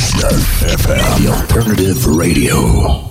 96.9 FM, the alternative radio.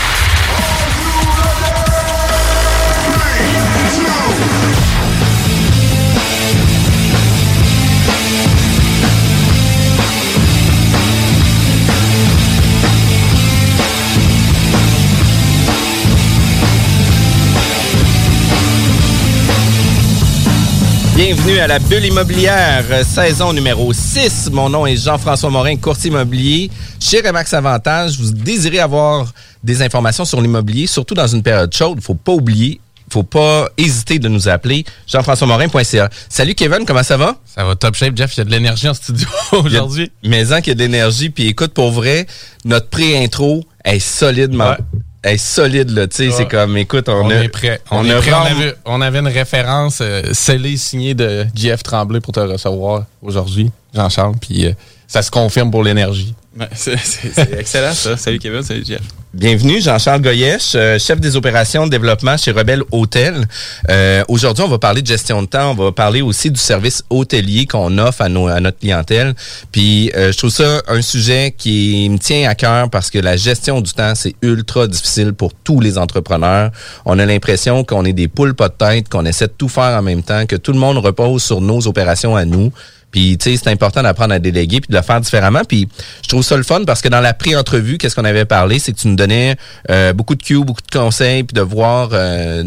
Bienvenue à la bulle immobilière, euh, saison numéro 6. Mon nom est Jean-François Morin, courtier immobilier. Chez Remax Avantage, vous désirez avoir des informations sur l'immobilier, surtout dans une période chaude. Il faut pas oublier, faut pas hésiter de nous appeler. Jean-François-Morin.ca. Salut Kevin, comment ça va? Ça va top shape, Jeff. Il y a de l'énergie en studio aujourd'hui. Mais en qu'il y a de l'énergie. Puis écoute, pour vrai, notre pré-intro est solidement. Ouais. Est solide, là. Tu sais, Ouais. c'est comme, écoute, on, On, a, est prêt. On, on est a prêt. On vraiment- avait, on avait une référence euh, scellée, signée de JF Tremblay pour te recevoir aujourd'hui, Jean-Charles. Puis euh, ça se confirme pour l'énergie. C'est excellent ça. Salut Kevin, salut Jeff. Bienvenue, Jean-Charles Goyesh, euh, chef des opérations de développement chez Rebelle Hôtel. Euh, Aujourd'hui, on va parler de gestion de temps. On va parler aussi du service hôtelier qu'on offre à, nos, à notre clientèle. Puis, euh, je trouve ça un sujet qui me tient à cœur parce que la gestion du temps, c'est ultra difficile pour tous les entrepreneurs. On a l'impression qu'on est des poules pas de tête, qu'on essaie de tout faire en même temps, que tout le monde repose sur nos opérations à nous. Puis, tu sais, c'est important d'apprendre à déléguer puis de le faire différemment. Puis, je trouve ça le fun parce que dans la pré-entrevue, qu'est-ce qu'on avait parlé, c'est que tu nous donnais euh, beaucoup de cues, beaucoup de conseils, puis de voir euh,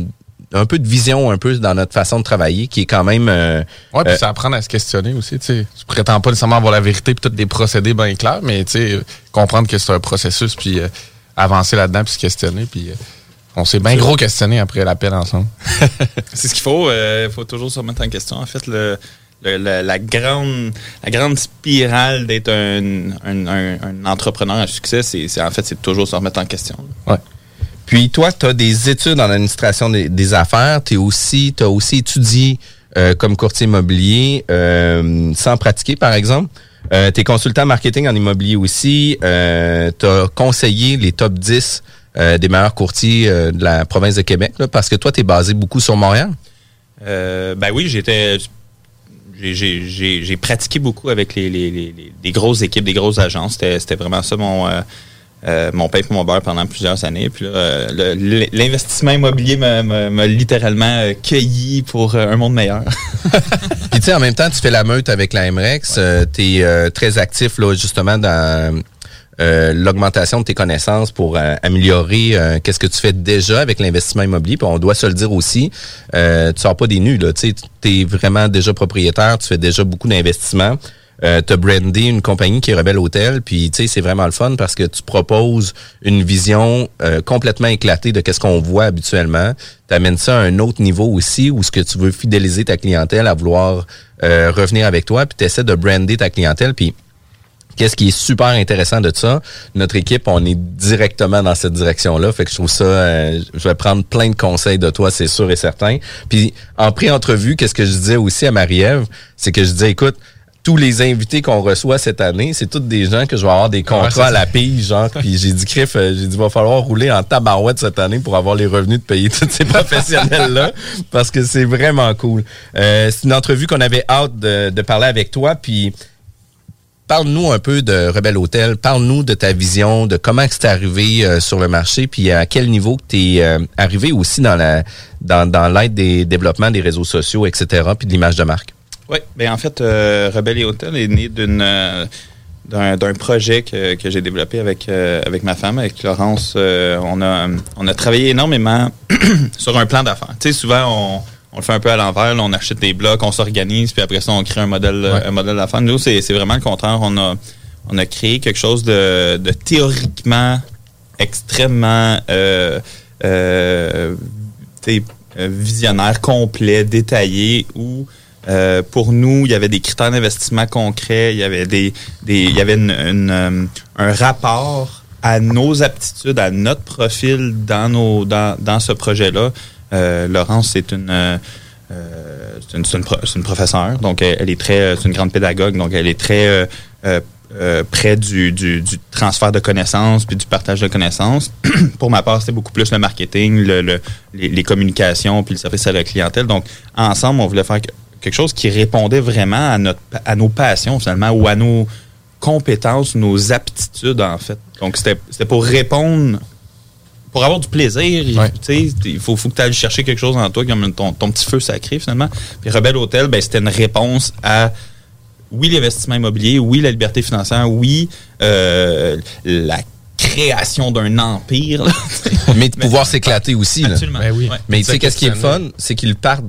un peu de vision un peu dans notre façon de travailler, qui est quand même... euh, Ouais, puis euh, ça apprendre à se questionner aussi. Tu sais, tu prétends pas nécessairement avoir la vérité puis tous des procédés bien clairs, mais tu sais, comprendre que c'est un processus puis euh, avancer là-dedans puis se questionner. Puis euh, on s'est bien gros questionné après l'appel ensemble. C'est ce qu'il faut. Il faut toujours se remettre en question. En fait, le, le- le- la, grande, la grande spirale d'être un, un- un- un entrepreneur à succès, c'est en fait, c'est toujours se remettre en question. Ouais. Puis toi, tu as des études en administration des, des affaires. Tu aussi, as aussi étudié euh, comme courtier immobilier euh, sans pratiquer, par exemple. Euh, tu es consultant marketing en immobilier aussi. Euh, tu as conseillé les top 10 euh, des meilleurs courtiers de la province de Québec, là, parce que toi, tu es basé beaucoup sur Montréal. Ben oui, j'étais. J'ai- pratiqué beaucoup avec les, les- les- les- grosses équipes, des grosses agences. C'était vraiment ça mon, euh, euh, mon pain pour mon beurre pendant plusieurs années. Puis euh, l'investissement immobilier m'a- littéralement euh, cueilli pour un monde meilleur. Puis tu sais, en même temps, tu fais la meute avec la MREX. tu es très actif, là, justement, dans euh, l'augmentation de tes connaissances pour euh, améliorer euh, qu'est-ce que tu fais déjà avec l'investissement immobilier. Puis on doit se le dire aussi, euh, tu sors pas des nus. Tu es vraiment déjà propriétaire, tu fais déjà beaucoup d'investissements. Euh, tu as brandé une compagnie qui est Rebelle Hôtel, puis tu sais c'est vraiment le fun parce que tu proposes une vision euh, complètement éclatée de qu'est-ce qu'on voit habituellement. Tu amènes ça à un autre niveau aussi où ce que tu veux fidéliser ta clientèle à vouloir euh, revenir avec toi, puis tu essaies de brander ta clientèle, puis Qu'est-ce qui est super intéressant de ça? Notre équipe, on est directement dans cette direction-là. Fait que je trouve ça, euh, je vais prendre plein de conseils de toi, c'est sûr et certain. Puis en pré-entrevue, qu'est-ce que je disais aussi à Marie-Ève? C'est que je disais, écoute, tous les invités qu'on reçoit cette année, c'est tous des gens que je vais avoir des contrats à la pige, genre. Puis j'ai dit, Criff, euh, j'ai dit, va falloir rouler en tabarouette cette année pour avoir les revenus de payer tous ces professionnels-là, parce que c'est vraiment cool. Euh, c'est une entrevue qu'on avait hâte de, de parler avec toi, puis Parle-nous un peu de Rebelle Hôtel. Parle-nous de ta vision, de comment c'est arrivé euh, sur le marché, puis à quel niveau tu es euh, arrivé aussi dans la dans, l'aide des développements des réseaux sociaux, etc., puis de l'image de marque. Oui, bien en fait, euh, Rebelle et Hôtel est né euh, d'un projet que, j'ai développé avec ma femme, avec Laurence. On a travaillé énormément sur un plan d'affaires. On le fait un peu à l'envers, on achète des blocs, on s'organise, puis après ça, on crée un modèle, un modèle d'affaires. Nous, c'est c'est vraiment le contraire. On a, on a créé quelque chose de, de théoriquement extrêmement euh, euh, euh, visionnaire, complet, détaillé, où euh, pour nous, il y avait des critères d'investissement concrets, il y avait des, des il y avait une, une, euh, un rapport à nos aptitudes, à notre profil dans nos dans, dans ce projet-là. Euh, Laurence, c'est une euh, euh, c'est une, professeure, donc elle, est très, c'est une grande pédagogue, donc elle est très près du, transfert de connaissances puis du partage de connaissances. Pour ma part, c'était beaucoup plus le marketing, le, le- les, communications puis le service à la clientèle. Donc, ensemble, on voulait faire que- quelque chose qui répondait vraiment à, notre, à nos passions, finalement, ou à nos compétences, nos aptitudes, en fait. Donc, c'était pour répondre pour avoir du plaisir, il- Ouais. tu sais, il faut, faut que tu ailles chercher quelque chose en toi, comme ton, ton petit feu sacré, finalement. Puis Rebelle Hôtel, ben, c'était une réponse à, oui, l'investissement immobilier, oui, la liberté financière, oui, euh, la création d'un empire. là. Mais de pouvoir s'éclater aussi. Là. Absolument. Ben oui. Ouais. Mais tu sais, qu'est-ce qui est fun? C'est qu'ils partent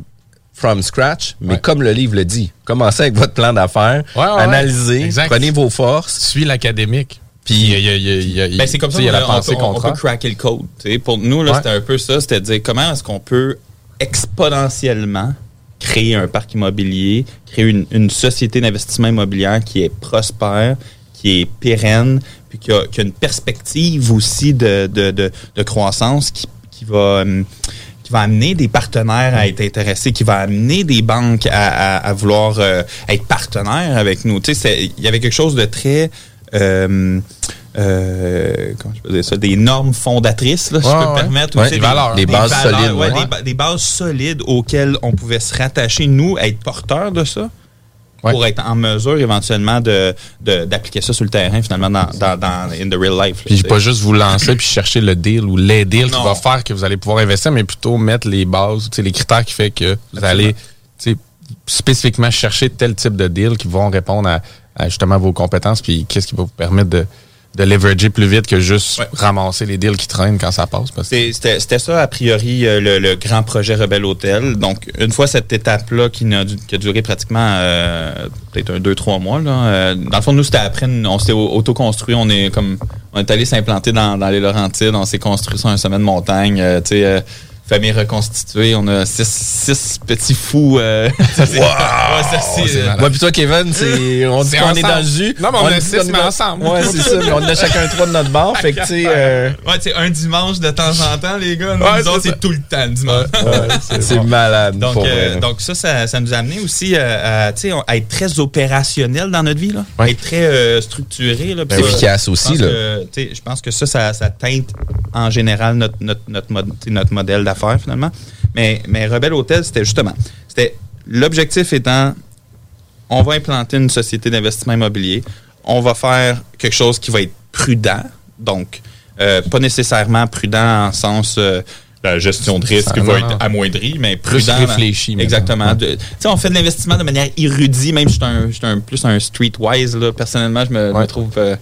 from scratch, mais Ouais. comme le livre le dit, commencez avec votre plan d'affaires, Ouais, ouais, ouais. analysez, Exact. prenez vos forces. Suis l'académique. Puis il y a, il y a- il y a- il y a- Ben, c'est comme ça qu'on la on on, peut craquer le code. tu sais. Pour nous, là, Ouais. c'était un peu ça. C'était de dire comment est-ce qu'on peut exponentiellement créer un parc immobilier, créer une, une société d'investissement immobilier qui est prospère, qui est pérenne, puis qui a, qui a une perspective aussi de, de, de, de croissance qui, qui va... hum, qui va amener des partenaires à être intéressés, qui va amener des banques à, à, à vouloir euh, être partenaires avec nous. Tu sais, il y avait quelque chose de très euh, euh, comment je peux dire ça, des normes fondatrices, là, si Ouais, je peux me permettre. ou Ouais, sais, des valeurs. Des bases valeurs, solides. Des, ba- des bases solides auxquelles on pouvait se rattacher, nous, être porteurs de ça. Pour être en mesure éventuellement de d'appliquer ça sur le terrain, finalement, dans, dans, dans in the real life. là, Puis pas juste vous lancer puis chercher le deal ou les deals qui va faire que vous allez pouvoir investir, mais plutôt mettre les bases, les critères qui fait que vous allez spécifiquement chercher tel type de deal qui vont répondre à, à justement vos compétences puis qu'est-ce qui va vous permettre de, de leverager plus vite que juste Ouais. ramasser les deals qui traînent quand ça passe. Que C'était c'était ça, a priori, euh, le, le grand projet Rebelle Hôtel. Donc, une fois cette étape-là qui, qui a duré pratiquement euh, peut-être un, deux, trois mois, là, euh, dans le fond, nous, c'était après, on au- autoconstruit. On est comme on est allé s'implanter dans, dans les Laurentides. On s'est construit sur un sommet de montagne. euh, tu sais, euh, famille reconstituée. On a six, six petits fous. euh, ça, c'est- ouais, ça, c'est, c'est euh. Moi puis toi, Kevin, c'est on dit C'est qu'on est dans le jus. Non, mais on a dit six, est mais dans- ensemble. Ouais, c'est ça. Mais on a chacun trois de notre bord. fait que tu sais. euh, Ouais, tu sais, un dimanche de temps en temps, les gars. Nous, Ouais, nous autres, c'est tout le temps, le dimanche. c'est malade. Donc, pour euh, vrai. donc ça, ça, ça nous a amené aussi euh, à, on- à être très opérationnel dans notre vie, là. Ouais. être très structuré. Là, Puis ça, Efficace je aussi, là. Je pense que ça, ça, teinte en général notre modèle d'affaires, finalement. Mais, mais Rebelle Hôtel, c'était justement, c'était l'objectif étant, on va implanter une société d'investissement immobilier, on va faire quelque chose qui va être prudent, donc euh, pas nécessairement prudent en sens euh, la gestion de risque va être amoindrie, mais Plus prudent. réfléchi, maintenant. Exactement. Tu sais, on fait de l'investissement de manière érudite, même je suis un, je suis un plus un streetwise là. Personnellement, je me, trouve euh,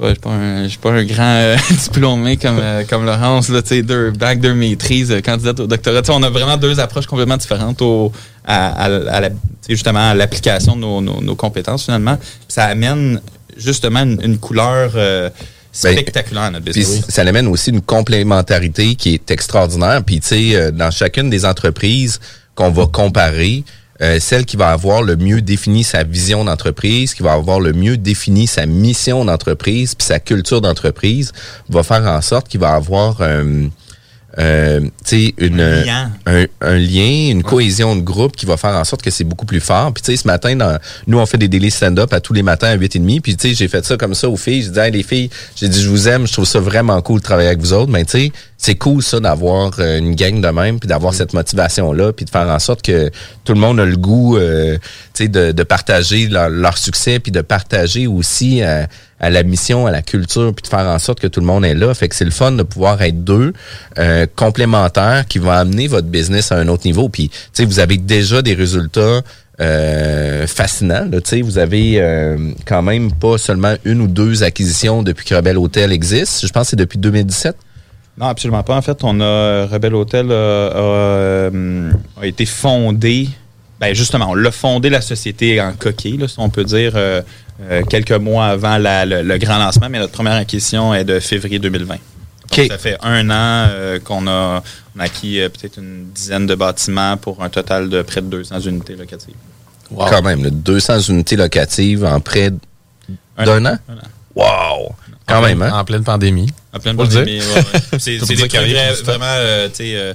je suis pas un, je suis pas un grand euh, diplômé comme, euh, comme Laurence, là, tu sais, deux bacs, deux maîtrises, euh, candidate au doctorat. On a vraiment deux approches complètement différentes au, à, à, à la- justement à l'application de nos, nos, nos compétences finalement. Ça amène justement une, une couleur euh, Ben, spectaculaire à notre business. ça amène aussi une complémentarité qui est extraordinaire. Puis tu sais, euh, dans chacune des entreprises qu'on va comparer, euh, celle qui va avoir le mieux défini sa vision d'entreprise, qui va avoir le mieux défini sa mission d'entreprise, puis sa culture d'entreprise, va faire en sorte qu'il va avoir euh, euh, tu sais, une Un lien. un, un lien, une cohésion de groupe qui va faire en sorte que c'est beaucoup plus fort. Puis tu sais, ce matin, dans, nous, on fait des délais stand-up à tous les matins à 8h30. Puis tu sais, j'ai fait ça comme ça aux filles. J'ai dit, hey, les filles, j'ai dit, je vous aime, je trouve ça vraiment cool de travailler avec vous autres. Mais tu sais, c'est cool ça d'avoir euh, une gang de même, puis d'avoir cette motivation-là, puis de faire en sorte que tout le monde a le goût, euh, tu sais, de, de partager leur, leur succès, puis de partager aussi euh, à la mission, à la culture, puis de faire en sorte que tout le monde est là. Fait que c'est le fun de pouvoir être deux euh, complémentaires qui vont amener votre business à un autre niveau. Puis, tu sais, vous avez déjà des résultats euh, fascinants. là. Tu sais, vous avez euh, quand même pas seulement une ou deux acquisitions depuis que Rebelle Hotel existe. Je pense que c'est depuis 2017. Non, absolument pas. En fait, on a Rebelle Hotel a, a, euh, a été fondé. Ben justement, on l'a fondé la société en coquille, là, si on peut dire, euh, euh, quelques mois avant la- le, le grand lancement, mais notre première acquisition est de février 2020. Donc, OK. Ça fait un an euh, qu'on a, on a acquis euh, peut-être une dizaine de bâtiments pour un total de près de 200 unités locatives. Quand même, là, 200 unités locatives en près Un d'un an. Un an. Wow! Quand En même, pleine- hein? En pleine pandémie. Ouais, ouais. C'est des trucs vra- temps. vraiment, euh, tu sais, euh,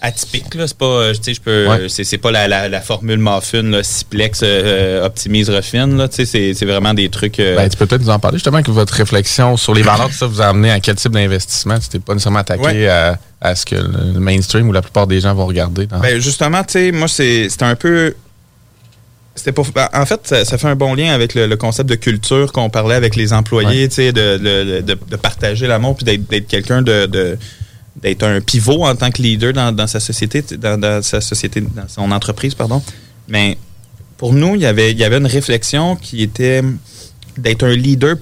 atypiques, là. C'est pas, euh, tu sais, je peux, Ouais. c'est c'est pas la, la, la formule muffin, là, Ciplex, euh, optimise, refine, là. Tu sais, c'est- vraiment des trucs. euh, Ben, tu peux peut-être nous en parler justement que votre réflexion sur les valeurs, ça vous a amené à quel type d'investissement? Tu t'es pas nécessairement attaqué Ouais. à, à ce que le mainstream ou la plupart des gens vont regarder. dans- Ben, justement, tu sais, moi, c'est c'était un peu. C'était pour, ben, en fait, ça, ça fait un bon lien avec le, le concept de culture qu'on parlait avec les employés, tu sais, de, de, de, de partager l'amour puis d'être d'être quelqu'un de, d'être un pivot en tant que leader dans, dans sa société, dans, dans sa société, dans son entreprise, pardon. Mais pour nous, il y avait, il y avait une réflexion qui était d'être un leader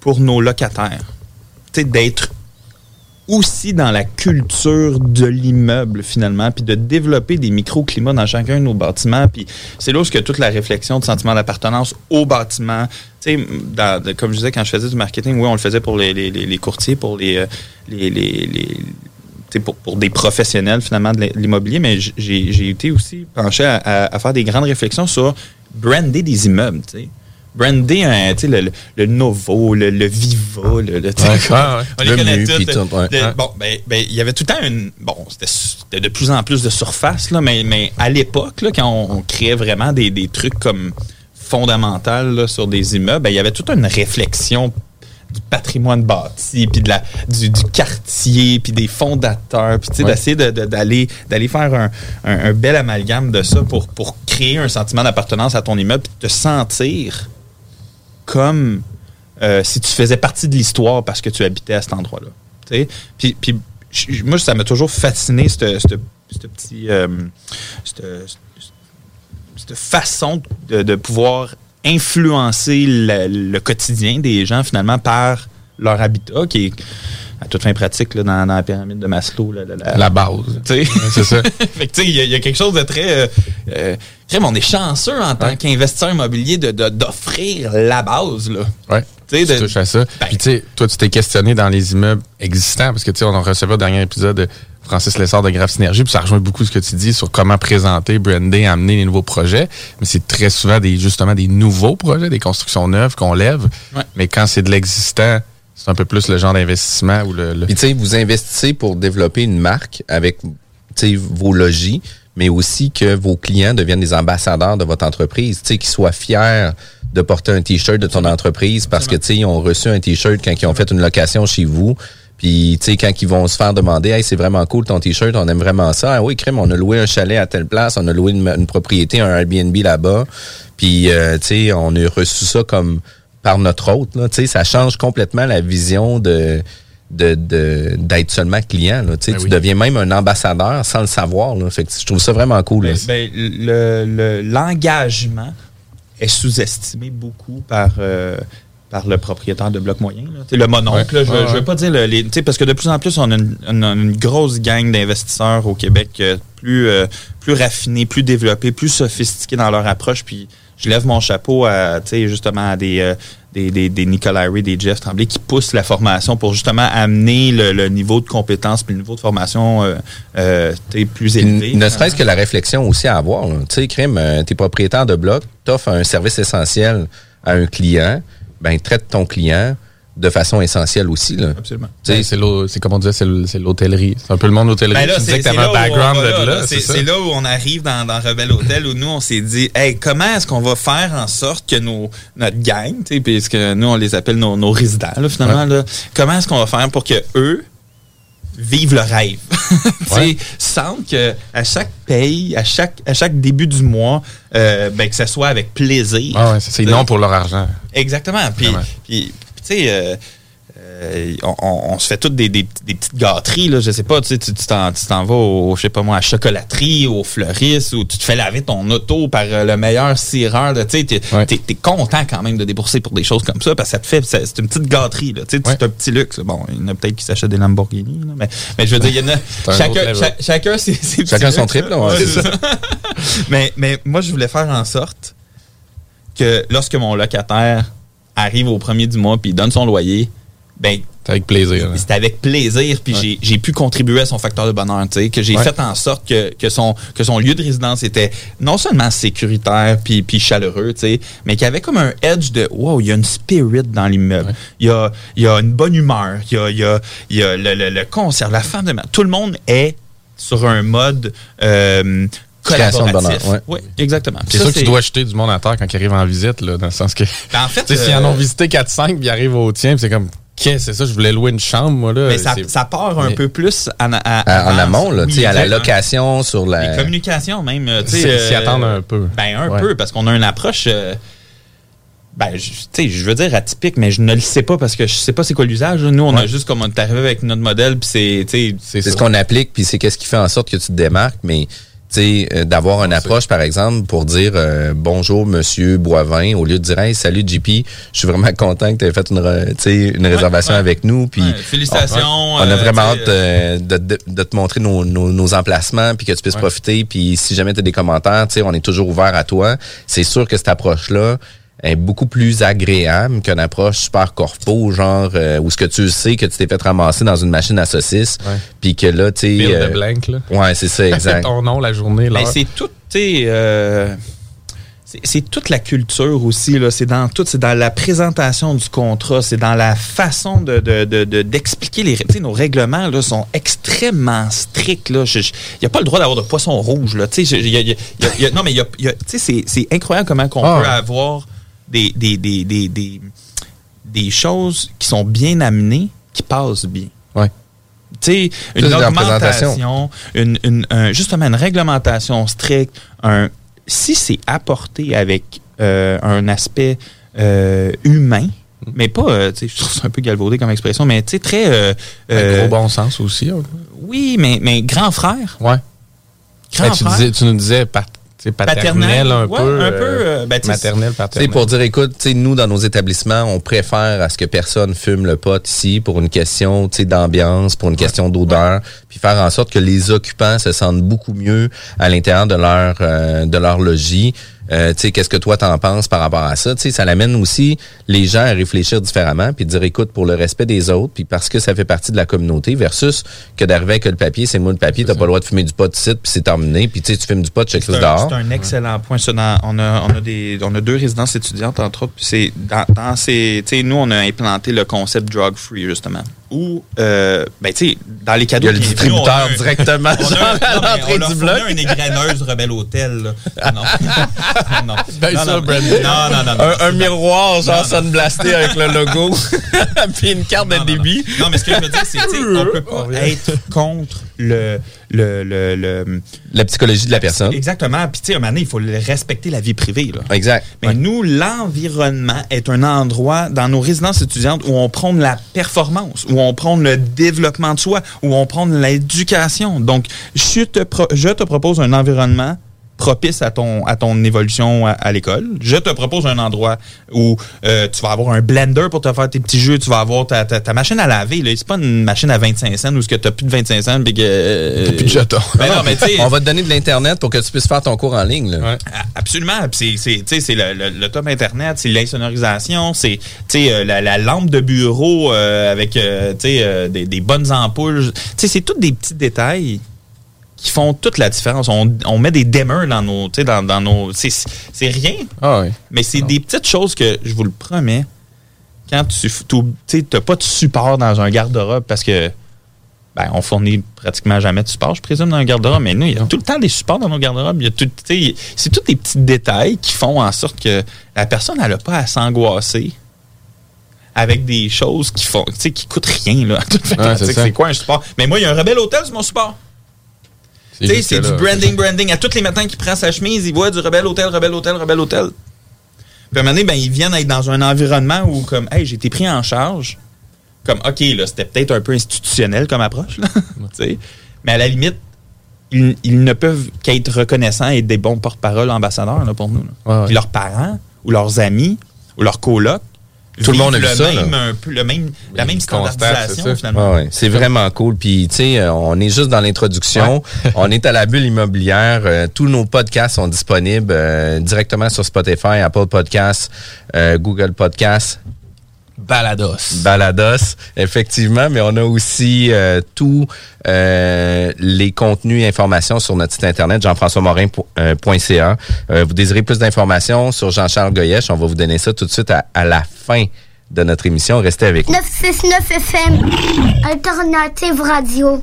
pour nos locataires. D'être aussi dans la culture de l'immeuble finalement, puis de développer des microclimats dans chacun de nos bâtiments. Puis c'est là où toute la réflexion de sentiment d'appartenance au bâtiment. Tu sais, comme je disais, quand je faisais du marketing, oui, on le faisait pour les, courtiers, pour les, euh, pour, des professionnels finalement de l'immobilier, mais j'ai été aussi penché à, à- faire des grandes réflexions sur brander des immeubles. tu. Brander un, tu sais, le, le- le Novo, le, le Viva, le, Ouais, ouais, on les Le connaît tous. Bon, ben, ben, il y avait tout le temps une. Bon, c'était de plus en plus de surface, là, mais, mais à l'époque, quand on, on créait vraiment des, des trucs comme fondamentaux là, sur des immeubles, ben, il y avait toute une réflexion du patrimoine bâti, puis de la, du, du quartier, puis des fondateurs, puis Ouais. d'essayer de- de- d'aller d'aller faire un, un- un bel amalgame de ça pour, pour créer un sentiment d'appartenance à ton immeuble, puis te sentir comme euh, si tu faisais partie de l'histoire parce que tu habitais à cet endroit-là. Puis, puis moi, ça m'a toujours fasciné, cette, cette- cette petit, euh, façon de, de pouvoir influencer le, le quotidien des gens, finalement, par leur habitat, qui est à toute fin pratique là, dans, dans la pyramide de Maslow. là, la- la- La base. tu sais. C'est ça. fait que, tu sais, il y, a- il y a quelque chose de très. Euh, euh, crème, on est chanceux en tant qu'investisseur immobilier de- de- d'offrir la base, là. Ouais. Tu de- touches à ça. Ben- Puis, tu sais, toi, tu t'es questionné dans les immeubles existants, parce que, tu sais, on a reçu au dernier épisode de Francis Lessard de Graph Synergie, puis ça rejoint beaucoup ce que tu dis sur comment présenter, brander, amener les nouveaux projets. Mais c'est très souvent des, justement, des nouveaux projets, des constructions neuves qu'on lève. Ouais. Mais quand c'est de l'existant, c'est un peu plus le genre d'investissement ou le, le- tu sais, vous investissez pour développer une marque avec vos logis, mais aussi que vos clients deviennent des ambassadeurs de votre entreprise, qu'ils soient fiers de porter un t-shirt de ton entreprise parce que tu sais, ils ont reçu un t-shirt quand ils ont fait une location chez vous. Puis, tu sais, quand ils vont se faire demander, hey, c'est vraiment cool ton t-shirt, on aime vraiment ça. Ah oui, crème, on a loué un chalet à telle place, on a loué une, une propriété, un Airbnb là-bas. Puis, euh, tu sais, on a reçu ça comme par notre hôte. Là, tu sais, ça change complètement la vision de de de- d'être seulement client. Là, tu sais, Ben tu oui. deviens même un ambassadeur sans le savoir. Là. Fait que je trouve ça vraiment cool. Ben, ben, le- le- l'engagement est sous-estimé beaucoup par, euh, par le propriétaire de bloc moyen. là. Le mononcle, Ouais. je, je veux pas dire le- les, parce que de plus en plus, on a une, une grosse gang d'investisseurs au Québec euh, plus, euh, plus raffinés, plus développés, plus sophistiqués dans leur approche. Puis je lève mon chapeau à, tu sais, justement à des, euh, des, des, des Nicolas Ray, des Jeff Tremblay qui poussent la formation pour justement amener le, le niveau de compétence puis le niveau de formation euh, euh, tu sais, plus élevé. Ne serait-ce que la réflexion aussi à avoir. Tu sais, Crime, euh, t'es propriétaire de bloc, t'offres un service essentiel à un client, ben traite ton client de façon essentielle aussi. Là. Absolument. Tu sais, C'est comme on disait, c'est l'hôtellerie. C'est un peu le monde de l'hôtellerie. Ben là, tu disais c'est que là, un où on background là, là, C'est c'est ça? c'est là où on arrive dans, dans Rebelle Hôtel où nous, on s'est dit, hey, comment est-ce qu'on va faire en sorte que nos, notre gang, tu puisque nous, on les appelle nos, nos résidents, là, finalement, là, comment est-ce qu'on va faire pour que eux vivent le rêve? tu Ouais. sentent que à chaque paye, à chaque, à chaque début du mois, euh, ben, que ce soit avec plaisir. Ah ouais, c'est c'est non pour leur argent. Exactement. Puis, tu sais, euh, euh, on, on- on se fait toutes des, des, des petites gâteries, là. Je sais pas, tu sais, tu tu t'en tu t'en vas au, je sais pas moi, à la chocolaterie, au fleuriste, ou tu te fais laver ton auto par euh, le meilleur cireur. Tu sais, t'es Ouais. t'es- t'es content quand même de débourser pour des choses comme ça, parce que ça te fait, c'est une petite gâterie, là. Tu sais, Ouais. c'est un petit luxe. Bon, il y en a peut-être qui s'achètent des Lamborghini, là, mais, mais je veux dire, il y en a, chacun, cha- chacun ses, ses petits Chacun son luxes, trip, là, ouais, Ouais, c'est c'est ça. mais, mais moi, je voulais faire en sorte que lorsque mon locataire arrive au premier du mois puis donne son loyer, ben C'est avec plaisir. là. c'est avec plaisir puis j'ai- j'ai pu contribuer à son facteur de bonheur, tu sais, que j'ai Ouais. fait en sorte que, que son que son lieu de résidence était non seulement sécuritaire puis puis chaleureux, tu sais, mais qu'il y avait comme un edge de wow, il y a une spirit dans l'immeuble. Ouais. Il y a il y a une bonne humeur, il y a il y a, il y a le, le, le concert, la femme de tout le monde est sur un mode euh, collaboratif. bonheur, Oui, exactement. C'est Ça, sûr que tu dois acheter du monde à terre quand ils arrivent en visite, là, dans le sens que. Ben, en fait, Tu sais, s'ils en euh, ont visité 4-5 puis ils arrivent au tien, c'est comme, que c'est ça? Je voulais louer une chambre, moi, là. Mais ça, part un mais- peu plus en, à- à- en avance. amont, là, Oui, tu sais, à la location, sur Les la. communications même. euh, tu sais, S'y- s'y attendre un peu. Ben un Ouais. peu, parce qu'on a une approche. euh, ben, tu sais, je veux dire atypique, mais je ne le sais pas parce que je sais pas c'est quoi l'usage. Nous, on a juste comme on est arrivé avec notre modèle, puis c'est, C'est ce qu'on applique, puis c'est qu'est-ce qui fait en sorte que tu te démarques, mais euh, d'avoir une approche, par exemple, pour dire euh, bonjour, monsieur Boivin, au lieu de dire hey, salut JP, je suis vraiment content que tu aies fait une, une réservation ouais. avec nous. Puis Ouais, félicitations, On, on a euh, vraiment hâte euh, de, de- de te montrer nos, nos- nos emplacements, puis que tu puisses profiter. Puis si jamais tu as des commentaires, on est toujours ouvert à toi. C'est sûr que cette approche-là est beaucoup plus agréable qu'une approche super corpo, genre euh, où ce que tu sais que tu t'es fait ramasser dans une machine à saucisses, puis que là, tu sais... Euh, blank, là. Ouais, c'est ça, exact. ton nom, la journée, Mais l'heure. c'est tout, tu sais, euh, c'est- toute la culture aussi, là. C'est dans tout, c'est dans la présentation du contrat, c'est dans la façon de, de- de- de- d'expliquer les, tu sais, nos règlements, là, sont extrêmement stricts, là. Il n'y a pas le droit d'avoir de poisson rouge, là. Tu sais, je- y a- y a- y a- non, mais il y a, y a- tu sais, c'est, c'est incroyable comment qu'on Ah. peut avoir des, des, des, des, des, des choses qui sont bien amenées, qui passent bien. Ouais. Tu sais, une augmentation, une, une- un- justement une réglementation stricte, un, si c'est apporté avec euh, un aspect euh, humain, mais pas, euh, tu sais, je trouve ça un peu galvaudé comme expression, mais tu sais, très... euh, Un gros bon sens aussi. Oui, mais, mais grand frère. Ouais. Grand Ben, tu, frère. disais, tu nous disais pat- sais, paternel, un Ouais, peu. un peu, euh, euh, ben, maternel, paternel. pour dire, écoute, tu sais, nous, dans nos établissements, on préfère à ce que personne fume le pot ici pour une question tu sais, d'ambiance, pour une question d'odeur, puis faire en sorte que les occupants se sentent beaucoup mieux à l'intérieur de leur euh, de leur logis. Euh, tu sais, qu'est-ce que toi t'en penses par rapport à ça? Tu sais, ça l'amène aussi les gens à réfléchir différemment, puis de dire, écoute, pour le respect des autres, puis parce que ça fait partie de la communauté, versus que d'arriver avec le papier, c'est moi le papier, t'as pas le droit de fumer du pot ici, puis c'est terminé, puis tu sais, tu fumes du pot, check C'est ça dehors. c'est un excellent point. Ça, dans- on, a, on, a des, on a deux résidences étudiantes, entre autres. Puis c'est dans, dans ces. Tu sais, nous, on a implanté le concept drug free, justement. Où, euh, ben, tu sais, dans les Il y cadeaux. a le distributeur a directement on a genre, un- à non, mais l'entrée du une égreneuse Rebelle Hôtel. là. Ah, Non. non. Ben, non, ça, non, non, non, non, un, un miroir genre sunblasté avec le logo puis une carte de débit. Non. Mais ce que je veux dire, c'est qu'on peut pas être contre le, le, le, le- La psychologie de la personne. Exactement. Puis, tu sais, à un moment donné, il faut respecter la vie privée. Là. Exact. Mais nous, l'environnement est un endroit dans nos résidences étudiantes où on prône la performance, où on prône le développement de soi, où on prône l'éducation. Donc, je te, pro- je te propose un environnement propice à ton, à ton évolution à, à l'école. Je te propose un endroit où euh, tu vas avoir un blender pour te faire tes petits jeux, tu vas avoir ta, ta, ta machine à laver. là. C'est pas une machine à 25 cents où tu n'as plus de 25 cents. puis que, euh, T'as plus de jetons. Ben non, mais On va te donner de l'Internet pour que tu puisses faire ton cours en ligne. là. Ouais. Absolument. C'est, c'est, tu sais, c'est le, le- le top Internet, c'est l'insonorisation, c'est tu sais, euh, la, la lampe de bureau euh, avec euh, tu sais, euh, des, des bonnes ampoules. Tu sais, c'est tous des petits détails qui font toute la différence. On, on met des dimmers dans nos... Dans, dans nos c'est, rien, Ah oui. mais c'est des petites choses que, je vous le promets, quand tu n'as pas de support dans un garde-robe parce que ben, on fournit pratiquement jamais de support, je présume, dans un garde-robe, mais nous, il y a tout le temps des supports dans nos garde-robes. Tout- C'est tous des petits détails qui font en sorte que la personne n'a pas à s'angoisser avec des choses qui font, tu sais, qui coûtent rien, là. C'est quoi un support? Mais moi, il y a un Rebelle Hôtel sur mon support. Tu sais, c'est du branding, branding. À tous les matins qu'il prend sa chemise, il voit du Rebelle Hôtel, Rebelle Hôtel, Rebelle Hôtel. Puis à un moment donné, ben, ils viennent être dans un environnement où, comme, hey, j'ai été pris en charge. Comme, OK, là, c'était peut-être un peu institutionnel comme approche, là. Mais à la limite, ils, ils ne peuvent qu'être reconnaissants et être des bons porte-parole ambassadeurs là, pour nous. là. Ouais, ouais. Puis leurs parents, ou leurs amis, ou leurs colocs, Tout le monde a vivent vu ça, Même, là. un peu, le même, la même standardisation, c'est finalement. Ouais. C'est vraiment cool. Puis, tu sais, euh, on est juste dans l'introduction. on est à la bulle immobilière. Euh, tous nos podcasts sont disponibles euh, directement sur Spotify, Apple Podcasts, euh, Google Podcasts, Balados. Balados, effectivement, mais on a aussi euh, tous euh, les contenus et informations sur notre site internet jean-françois-morin.ca. Euh, vous désirez plus d'informations sur Jean-Charles Goyesh, on va vous donner ça tout de suite à, à la fin de notre émission. Restez avec nous. 969 FM, Alternative Radio.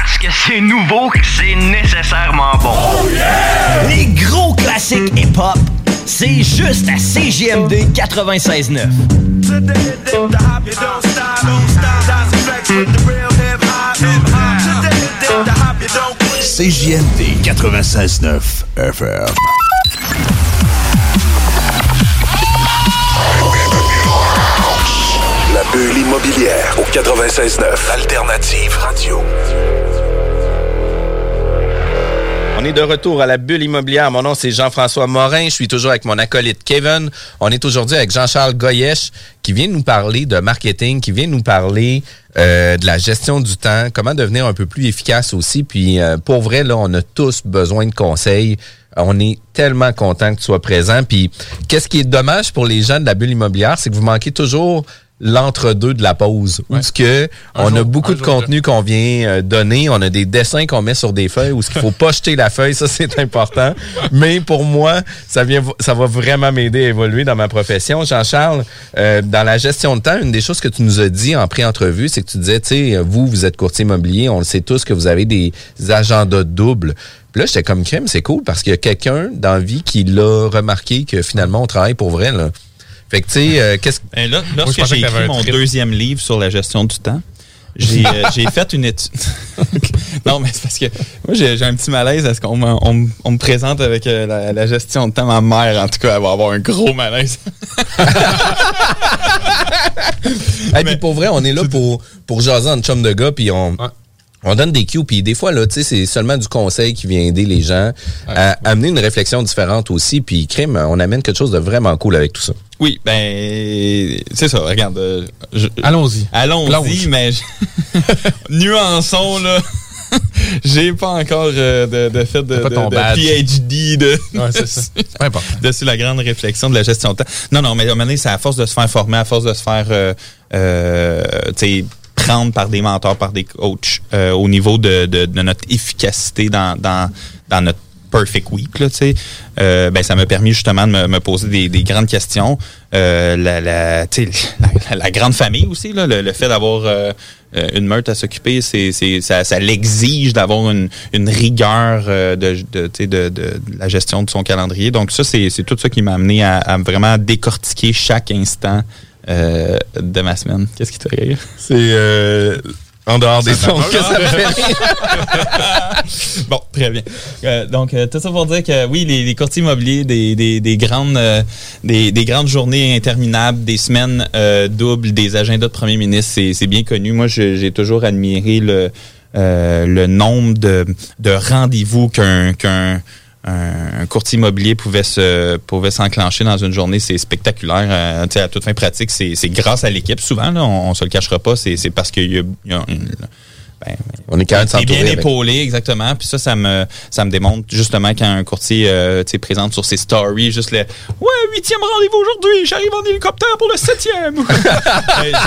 parce que c'est nouveau que c'est nécessairement bon. Les gros classiques hip-hop, c'est juste à CGMD 96.9. CJMD 96.9 FM. La bulle immobilière au 96.9 Alternative Radio. De retour à la bulle immobilière. Mon nom, c'est Jean-François Morin. Je suis toujours avec mon acolyte Kevin. On est aujourd'hui avec Jean-Charles Goyesh qui vient nous parler de marketing, qui vient nous parler euh, de la gestion du temps, comment devenir un peu plus efficace aussi. Puis euh, pour vrai, là, on a tous besoin de conseils. On est tellement content que tu sois présent. Puis qu'est-ce qui est dommage pour les gens de la bulle immobilière, c'est que vous manquez toujours l'entre-deux de la pause. Où ce que Un on a beaucoup de contenu qu'on vient euh, donner, on a des dessins qu'on met sur des feuilles où ce qu'il faut pas jeter la feuille, ça c'est important. Mais pour moi, ça vient ça va vraiment m'aider à évoluer dans ma profession. Jean-Charles, euh, dans la gestion de temps, une des choses que tu nous as dit en pré-entrevue, c'est que tu disais, tu sais, vous, vous êtes courtier immobilier, on le sait tous que vous avez des agendas doubles. Puis là, j'étais comme crème, c'est cool parce qu'il y a quelqu'un dans la vie qui l'a remarqué que finalement on travaille pour vrai là. Fait que tu sais, euh, qu'est-ce Ben là, lorsque j'ai écrit mon trip. deuxième livre sur la gestion du temps, j'ai euh, j'ai fait une étude. non, mais c'est parce que moi, j'ai j'ai un petit malaise à ce qu'on me, on me- on me présente avec euh, la, la gestion de temps. Ma mère, en tout cas, elle va avoir un gros malaise. Hey, puis pour vrai, on est là pour, pour jaser en chum de gars, puis on, Ouais. on donne des cues, puis des fois, là, tu sais, c'est seulement du conseil qui vient aider les gens à amener une réflexion différente aussi, puis crime, on amène quelque chose de vraiment cool avec tout ça. Oui, ben, c'est ça, regarde. euh, Allons-y. Allons-y, mais je- nuançons, là. J'ai pas encore euh, de, de fait de, de- de. PhD de, Ouais, c'est ça. Pas dessus la grande réflexion de la gestion de temps. Non, non, mais à un moment donné, c'est à force de se faire former, à force de se faire euh, euh, tu sais, prendre par des mentors, par des coachs euh, au niveau de, de, de notre efficacité dans, dans, dans notre perfect week, là, euh, ben, ça m'a permis justement de me, poser des, des grandes questions. Euh, la, la, grande famille aussi, là, le, fait d'avoir euh, une meute à s'occuper, c'est, ça, ça l'exige d'avoir une, rigueur euh, de, de, de, la gestion de son calendrier. Donc ça, c'est, tout ça qui m'a amené à, vraiment décortiquer chaque instant de ma semaine. Qu'est-ce qui te rire? C'est en dehors des sons fait que ça mal, fait hein? bon, très bien. Euh, donc, euh, tout ça pour dire que oui, les, les courtiers immobiliers, des, des, des grandes, euh, des, des grandes journées interminables, des semaines euh, doubles, des agendas de premier ministre, c'est c'est bien connu. Moi, j'ai toujours admiré le, euh, le nombre de, de rendez-vous qu'un qu'un un courtier immobilier pouvait se pouvait s'enclencher dans une journée, c'est spectaculaire. Euh, à toute fin pratique, c'est grâce à l'équipe. Souvent, on, on se le cachera pas, c'est parce qu'il y y a ben, On est capable de T'es bien épaulé, exactement. Puis ça, ça me, ça me démontre justement quand un courtier euh, présente sur ses stories, juste le Ouais, huitième rendez-vous aujourd'hui, j'arrive en hélicoptère pour le septième.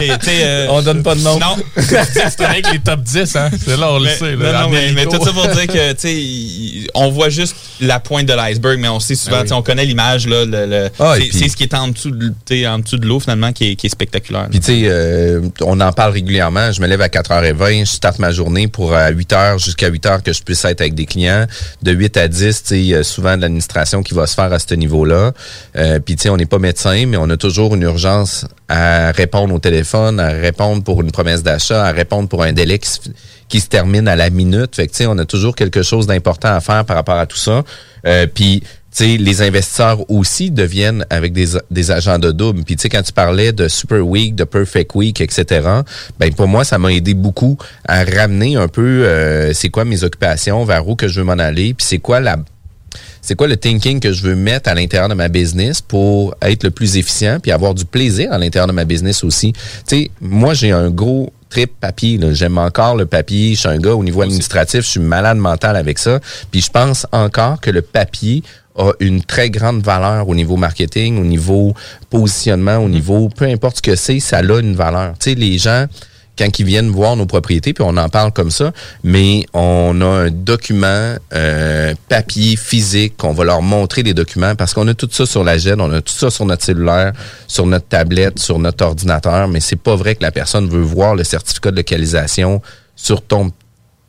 Euh, euh, On donne pas de nom. Non. C'est avec les top 10, hein? C'est là, on le Mais- sait. non, là, non, en mais, tout ça pour dire que, tu on voit juste la pointe de l'iceberg, mais on sait souvent, oui. on connaît l'image, là, le, le- Ah, c'est ce qui est en dessous de, en dessous de l'eau, finalement, qui est, qui est spectaculaire. Puis tu sais, euh, on en parle régulièrement. Je me lève à 4h20, je starte ma journée pour à 8h jusqu'à 8h que je puisse être avec des clients. De 8 à 10, tu sais, il souvent de l'administration qui va se faire à ce niveau-là. Euh, Puis tu sais, on n'est pas médecin, mais on a toujours une urgence à répondre au téléphone, à répondre pour une promesse d'achat, à répondre pour un délai qui se, qui se termine à la minute. Fait que tu sais, on a toujours quelque chose d'important à faire par rapport à tout ça. Euh, Puis tu sais, les investisseurs aussi deviennent avec des, des agents de double. Puis tu sais, quand tu parlais de Super Week, de Perfect Week, etc., ben pour moi, ça m'a aidé beaucoup à ramener un peu euh, c'est quoi mes occupations, vers où que je veux m'en aller, puis c'est quoi la c'est quoi le thinking que je veux mettre à l'intérieur de ma business pour être le plus efficient puis avoir du plaisir à l'intérieur de ma business aussi. Tu moi, j'ai un gros trip papier. J'aime encore le papier. Je suis un gars au niveau administratif. Je suis malade mental avec ça. Puis je pense encore que le papier a une très grande valeur au niveau marketing, au niveau positionnement, au niveau peu importe ce que c'est, ça a une valeur. Tu sais, les gens quand ils viennent voir nos propriétés, puis on en parle comme ça, mais on a un document euh, papier physique qu'on va leur montrer les documents parce qu'on a tout ça sur la GED, on a tout ça sur notre cellulaire, sur notre tablette, sur notre ordinateur, mais c'est pas vrai que la personne veut voir le certificat de localisation sur ton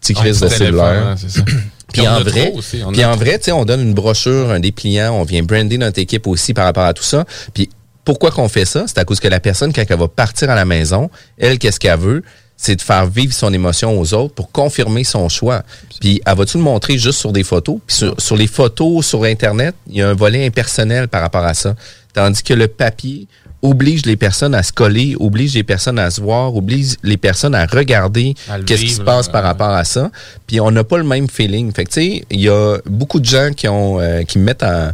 petit crise de cellulaire. hein. Puis on en vrai, on puis en vrai, tu sais, on donne une brochure, un dépliant, on vient brander notre équipe aussi par rapport à tout ça. Puis pourquoi qu'on fait ça? C'est à cause que la personne, quand elle va partir à la maison, elle, qu'est-ce qu'elle veut? C'est de faire vivre son émotion aux autres pour confirmer son choix. Puis, elle va-tu le montrer juste sur des photos? Puis sur, sur les photos sur Internet, il y a un volet impersonnel par rapport à ça. Tandis que le papier oblige les personnes à se coller, oblige les personnes à se voir, oblige les personnes à regarder qu'est-ce qui se passe par ouais. rapport à ça. Puis on n'a pas le même feeling. Fait que tu sais, il y a beaucoup de gens qui ont euh, qui me mettent en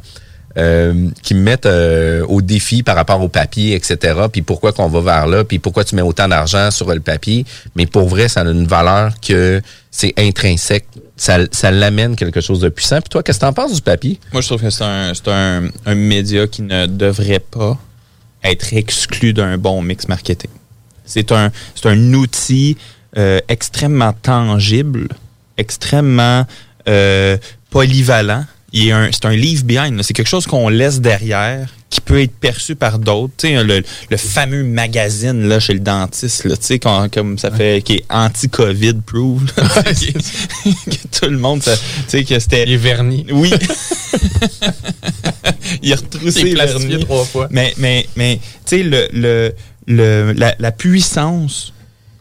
euh, qui me mettent euh, au défi par rapport au papier, etc. Puis pourquoi qu'on va vers là, puis pourquoi tu mets autant d'argent sur le papier. Mais pour vrai, ça a une valeur que c'est intrinsèque. Ça, ça l'amène quelque chose de puissant. Puis toi, qu'est-ce que t'en penses du papier? Moi, je trouve que c'est un, un, un média qui ne devrait pas être exclu d'un bon mix marketing. C'est un, un outil euh, extrêmement tangible, extrêmement euh, polyvalent. Est un- C'est un leave behind. C'est quelque chose qu'on laisse derrière qui peut être perçu par d'autres. Le, le fameux magazine là, chez le dentiste, là, comme ça fait, qui est anti-COVID proof. que tout le monde, tu sais, que c'était. Il est verni. Oui. il a retroussé Il est vernis. trois fois. Mais, mais, mais tu sais, le, le, le, la, la puissance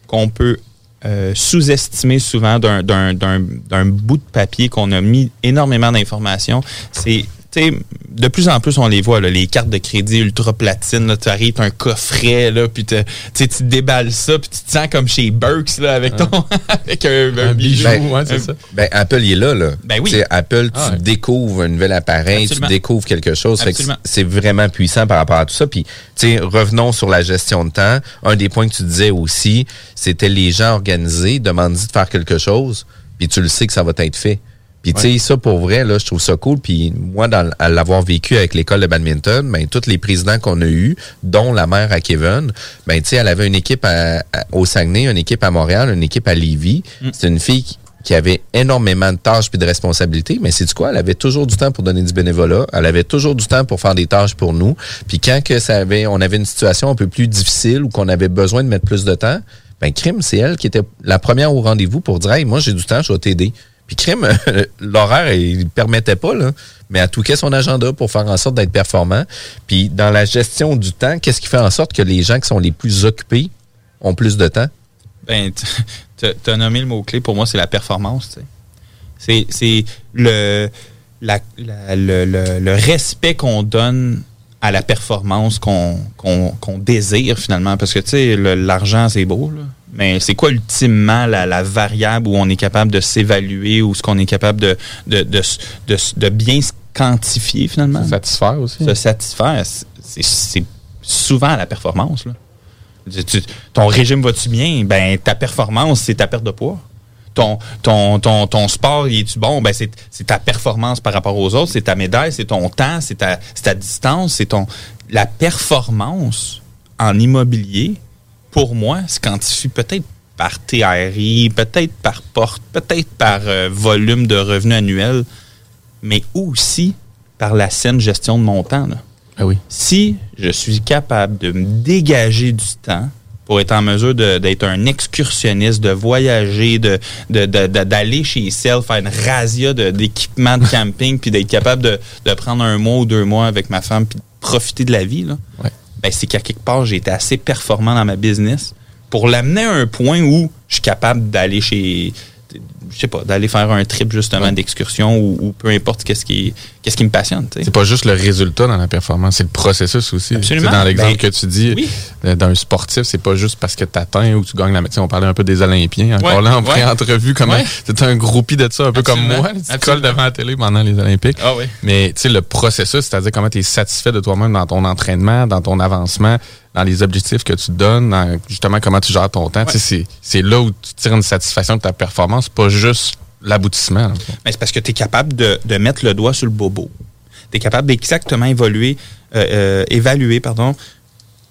qu'on peut euh, sous-estimer souvent d'un- bout de papier qu'on a mis énormément d'informations, c'est sais, de plus en plus, on les voit, là, les cartes de crédit ultra platine. Tu arrives, t'as un coffret, là, puis tu déballes ça, puis tu te sens comme chez Burks là, avec, ton, avec un, un bijou. Ben, ben, Apple, il est là, là. Ben oui. Apple, tu Ah ouais. découvres un nouvel appareil, Absolument. tu découvres quelque chose. Fait que Absolument. c'est vraiment puissant par rapport à tout ça. Puis, tu sais, revenons sur la gestion de temps. Un des points que tu disais aussi, c'était les gens organisés demandent de faire quelque chose, puis tu le sais que ça va être fait. Puis, tu sais, ça, pour vrai, là, je trouve ça cool. Puis, moi, dans, à l'avoir vécu avec l'école de badminton, ben, tous les présidents qu'on a eus, dont la mère à Kevin, ben, tu sais, elle avait une équipe à- à- au Saguenay, une équipe à Montréal, une équipe à Lévis. C'est une fille qui, qui avait énormément de tâches puis de responsabilités, mais c'est quoi? Elle avait toujours du temps pour donner du bénévolat. Elle avait toujours du temps pour faire des tâches pour nous. Puis quand que ça avait, on avait une situation un peu plus difficile ou qu'on avait besoin de mettre plus de temps, Ben, Crime, c'est elle qui était la première au rendez-vous pour dire, hey, moi, j'ai du temps, je vais t'aider. Puis Crime, l'horaire, il permettait pas, là, mais elle touquait son agenda pour faire en sorte d'être performant. Puis dans la gestion du temps, qu'est-ce qui fait en sorte que les gens qui sont les plus occupés ont plus de temps? Ben, tu as nommé le mot-clé, pour moi, c'est la performance. C'est le, le, le- le respect qu'on donne à la performance qu'on qu'on- qu'on désire finalement. Parce que, tu sais, l'argent, c'est beau, là. Mais c'est quoi ultimement la, la variable où on est capable de s'évaluer ou ce qu'on est capable de, de, de, de bien se quantifier finalement? Se satisfaire aussi. Se satisfaire, c'est- souvent la performance. Là. Tu- ton régime va-tu bien? Ben, ta performance, c'est ta perte de poids. Ton, ton, ton, ton sport, il est-tu bon? Ben, c'est ta performance par rapport aux autres, c'est ta médaille, c'est ton temps, c'est ta, c'est ta distance, c'est ton. La performance en immobilier, pour moi, se quantifie peut-être par TRI, peut-être par porte, peut-être par euh, volume de revenus annuel, mais aussi par la saine gestion de mon temps. là. Ah oui. Si je suis capable de me dégager du temps pour être en mesure de- d'être un excursionniste, de voyager, de de- de- de- d'aller chez Cell, faire une razzia de- d'équipements de, camping, puis d'être capable de, de prendre un mois ou deux mois avec ma femme, puis de profiter de la vie, là, ben, c'est qu'à quelque part, j'ai été assez performant dans ma business pour l'amener à un point où je suis capable d'aller chez je sais pas, d'aller faire un trip justement d'excursion ou, ou peu importe qu'est-ce qui, qu'est-ce qui me passionne. C'est pas juste le résultat dans la performance, c'est le processus aussi. Absolument. Dans l'exemple Ben, que tu dis euh, d'un sportif, c'est pas juste parce que tu atteins ou tu gagnes la médecine. On parlait un peu des Olympiens. Encore Ouais, là, en pré-entrevue, comment Ouais. t'es un groupie de ça, un peu Absolument. comme moi. Tu Absolument. colles devant la télé pendant les Olympiques. Ah oui. Mais tu sais, le processus, c'est-à-dire comment tu es satisfait de toi-même dans ton entraînement, dans ton avancement, dans les objectifs que tu te donnes, dans justement comment tu gères ton temps. Tu sais, C'est là où tu tires une satisfaction de ta performance, pas juste l'aboutissement. Mais c'est parce que tu es capable de, de mettre le doigt sur le bobo. Tu es capable d'exactement évoluer, euh, euh, évaluer pardon,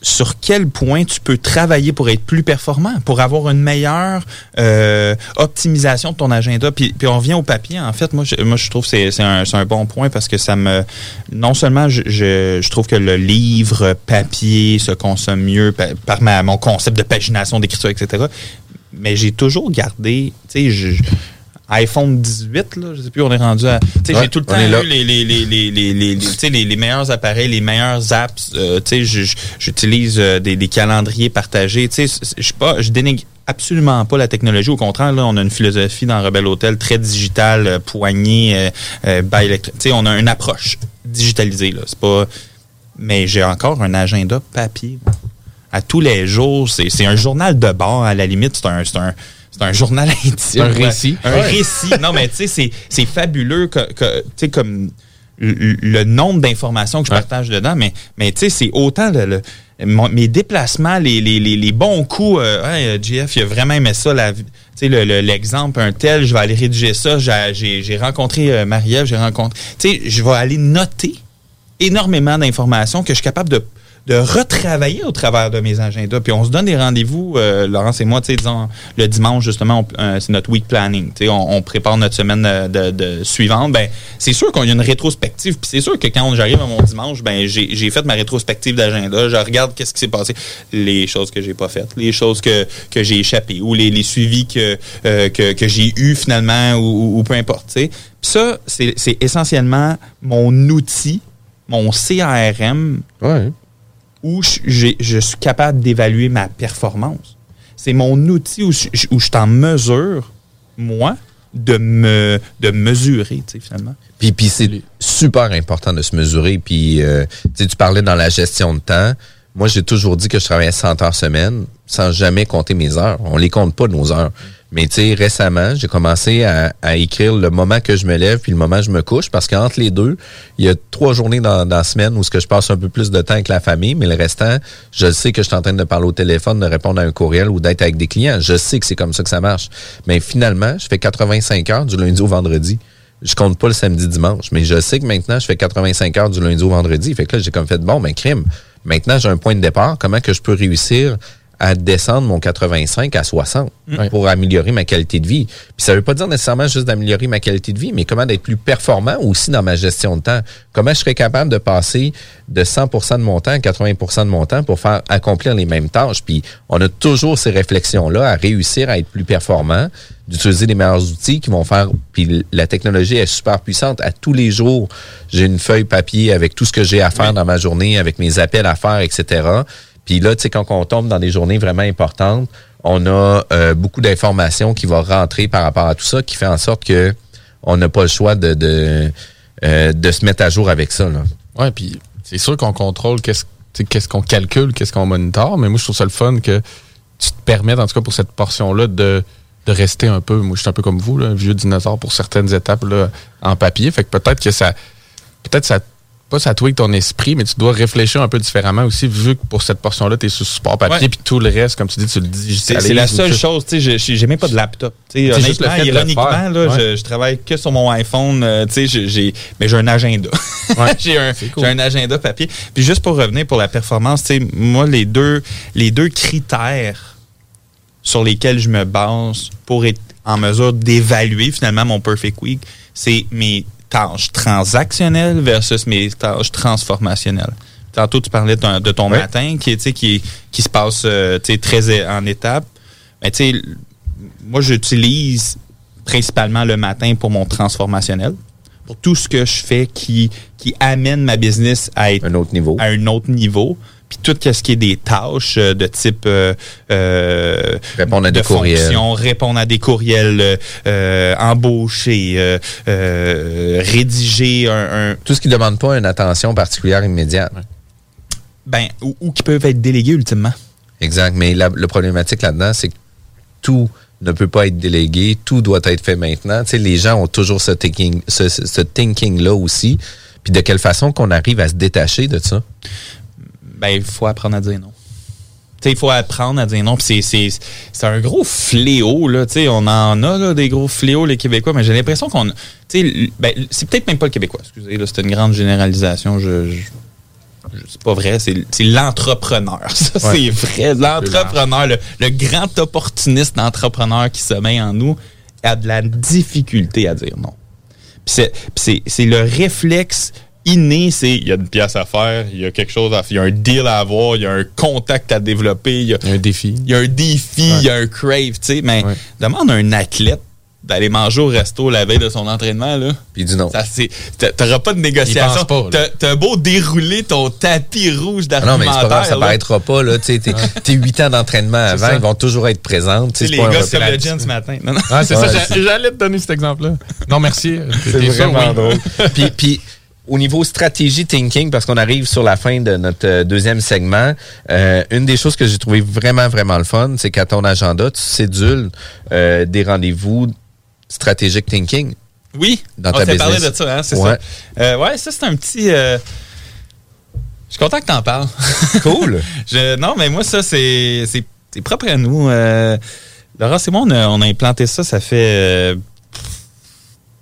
sur quel point tu peux travailler pour être plus performant, pour avoir une meilleure euh, optimisation de ton agenda. Puis, puis on revient au papier. En fait, moi, je, trouve que c'est un, bon point parce que ça me... Non seulement je, trouve que le livre papier se consomme mieux pa- par ma, mon concept de pagination, d'écriture, etc., mais j'ai toujours gardé... Tu sais, iPhone 18, là, je sais plus, on est rendu à. Tu sais, Ouais, j'ai tout le temps eu les, les, les, les, les, les, les- les, les meilleurs appareils, les meilleures apps. euh, tu sais, j'utilise euh, des, des calendriers partagés. Tu sais, je suis pas, je dénigre absolument pas la technologie. Au contraire, là, on a une philosophie dans Rebel Hotel très digitale, euh, poignée, euh, Tu sais, on a une approche digitalisée, là. C'est pas. Mais j'ai encore un agenda papier. À tous les jours, c'est c'est un journal de bord, à la limite, c'est un. C'est un journal intime. Un récit. Un Ouais. récit. Non, mais tu sais, c'est- fabuleux que, que, tu sais, comme le, nombre d'informations que je partage dedans, mais, mais tu sais, c'est autant le, le- mon- mes déplacements, les, les, les, les bons coups. Euh, hey, euh, JF, il a vraiment aimé ça. sais, le- le- l'exemple, un tel, je vais aller rédiger ça. J'ai rencontré euh, Marie-Ève, j'ai rencontré. Tu sais, je vais aller noter énormément d'informations que je suis capable de, de retravailler au travers de mes agendas. Puis on se donne des rendez-vous, euh, Laurence et moi, tu sais, disons, le dimanche, justement, euh, c'est notre week planning. Tu sais, on, prépare notre semaine euh, de, de suivante. Ben, c'est sûr qu'on a une rétrospective. Puis c'est sûr que quand j'arrive à mon dimanche, ben, j'ai fait ma rétrospective d'agenda. Je regarde qu'est-ce qui s'est passé. Les choses que j'ai pas faites, les choses que, que j'ai échappées ou les, les suivis que, euh, que, que j'ai eu finalement ou, ou- peu importe. tu sais. Ça, c'est essentiellement mon outil, mon CRM où je, suis capable d'évaluer ma performance. C'est mon outil où je, où je suis en mesure, moi, de me de mesurer, tu sais, finalement. Puis, puis c'est super important de se mesurer. Puis, euh, tu sais, tu parlais dans la gestion de temps. Moi, j'ai toujours dit que je travaillais 100 heures semaine sans jamais compter mes heures. On les compte pas, nos heures. Mais tu sais, récemment, j'ai commencé à, à écrire le moment que je me lève puis le moment que je me couche parce qu'entre les deux, il y a trois journées dans, dans la semaine où ce que je passe un peu plus de temps avec la famille, mais le restant, je sais que je suis en train de parler au téléphone, de répondre à un courriel ou d'être avec des clients. Je sais que c'est comme ça que ça marche. Mais finalement, je fais 85 heures du lundi au vendredi. Je compte pas le samedi dimanche, mais je sais que maintenant, je fais 85 heures du lundi au vendredi. Fait que là, j'ai comme fait, bon, ben, crime. Maintenant, j'ai un point de départ. Comment que je peux réussir à descendre mon 85 à 60 Ouais. pour améliorer ma qualité de vie. Puis ça veut pas dire nécessairement juste d'améliorer ma qualité de vie, mais comment d'être plus performant aussi dans ma gestion de temps? Comment je serais capable de passer de 100% de mon temps à 80% de mon temps pour faire accomplir les mêmes tâches? Puis on a toujours ces réflexions-là à réussir à être plus performant, d'utiliser les meilleurs outils qui vont faire. Puis la technologie est super puissante. À tous les jours, j'ai une feuille papier avec tout ce que j'ai à faire dans ma journée, avec mes appels à faire, etc. Puis là, tu sais, quand on tombe dans des journées vraiment importantes, on a euh, beaucoup d'informations qui vont rentrer par rapport à tout ça, qui fait en sorte que on n'a pas le choix de, de, euh, de se mettre à jour avec ça. Là. Ouais, puis c'est sûr qu'on contrôle qu'est-ce qu'est-ce qu'on calcule, qu'est-ce qu'on monitore, mais moi, je trouve ça le fun que tu te permettes, en tout cas pour cette portion-là, de, de rester un peu, moi, je suis un peu comme vous, là, vieux dinosaure pour certaines étapes là, en papier. Fait que peut-être que ça, peut-être ça, pas ça tweak ton esprit, mais tu dois réfléchir un peu différemment aussi, vu que pour cette portion-là, tu es sur support papier, Ouais. puis tout le reste, comme tu dis, tu le digitalises. c'est la seule chose, tu sais, je- j'ai même pas de laptop. Juste le honnêtement, de ironiquement, faire. là, Ouais. je, je travaille que sur mon iPhone, euh, tu sais, j'ai- mais j'ai un agenda. j'ai un, cool. j'ai un agenda papier. Puis juste pour revenir pour la performance, tu sais, moi, les deux, les deux critères sur lesquels je me base pour être en mesure d'évaluer finalement mon Perfect Week, c'est mes tâches transactionnelles versus mes tâches transformationnelles. Tantôt, tu parlais de ton, de ton Ouais. matin qui, est, tu sais, qui, qui se passe euh, tu sais, très en étapes. Mais tu sais, l- moi, j'utilise principalement le matin pour mon transformationnel, pour tout ce que je fais qui, qui amène ma business à être Un autre niveau. à un autre niveau. Puis tout ce qui est des tâches euh, de type euh, euh, Répondre à de des courriels. fonction, répondre à des courriels, embaucher, rédiger un, un- Tout ce qui ne demande pas une attention particulière immédiate. ben ou, ou qui peuvent être délégués ultimement. Exact. Mais la, le problématique là-dedans, c'est que tout ne peut pas être délégué, tout doit être fait maintenant. Tu sais, les gens ont toujours ce thinking, ce, ce- ce thinking-là aussi. Puis de quelle façon qu'on arrive à se détacher de ça? Ben il faut apprendre à dire non. Il faut apprendre à dire non. Puis c'est, c'est, c'est un gros fléau, là. On en a, là, des gros fléaux, les Québécois, mais j'ai l'impression qu'on. Ben, c'est peut-être même pas le Québécois, excusez, là, c'est une grande généralisation. Je. c'est pas vrai, c'est, c'est l'entrepreneur. Ça, Ouais. c'est vrai. L'entrepreneur, le, le grand opportuniste d'entrepreneur qui sommeille en nous a de la difficulté à dire non. Puis c'est, puis c'est, c'est le réflexe inné, c'est il y a une pièce à faire, il y a quelque chose à faire, il y a un deal à avoir, il y a un contact à développer, il y a, Il y a un défi. il y a un défi, il y a un crave, tu sais. Mais Ouais. demande à un athlète d'aller manger au resto la veille de son entraînement, là. Puis du non. Ça, c'est, t'a- t'auras pas de négociation. Là. T'as, beau dérouler ton tapis rouge Ah non, mais c'est pas d'argumentaire. grave, ça là. paraîtra pas. Là, tu sais, tes, huit ans d'entraînement avant, ça. ils vont toujours être présents. Tu sais, les gars comme le Jen ce matin. Non, non. Ah, c'est Ouais, ça, j'allais te donner cet exemple-là. Non, merci. C'est vraiment oui. drôle. puis, puis, au niveau stratégie thinking, parce qu'on arrive sur la fin de notre euh, deuxième segment, euh, une des choses que j'ai trouvé vraiment, vraiment le fun, c'est qu'à ton agenda, tu cédules euh, des rendez-vous stratégique thinking. Oui, Dans on ta s'est parlé de ça, hein, c'est Ouais. ça. Euh, ouais, ça, c'est un petit. Je suis content que t'en parles. Cool. Je- non, mais moi, ça, c'est propre à nous. Laura, c'est moi, on a, on a implanté ça, ça fait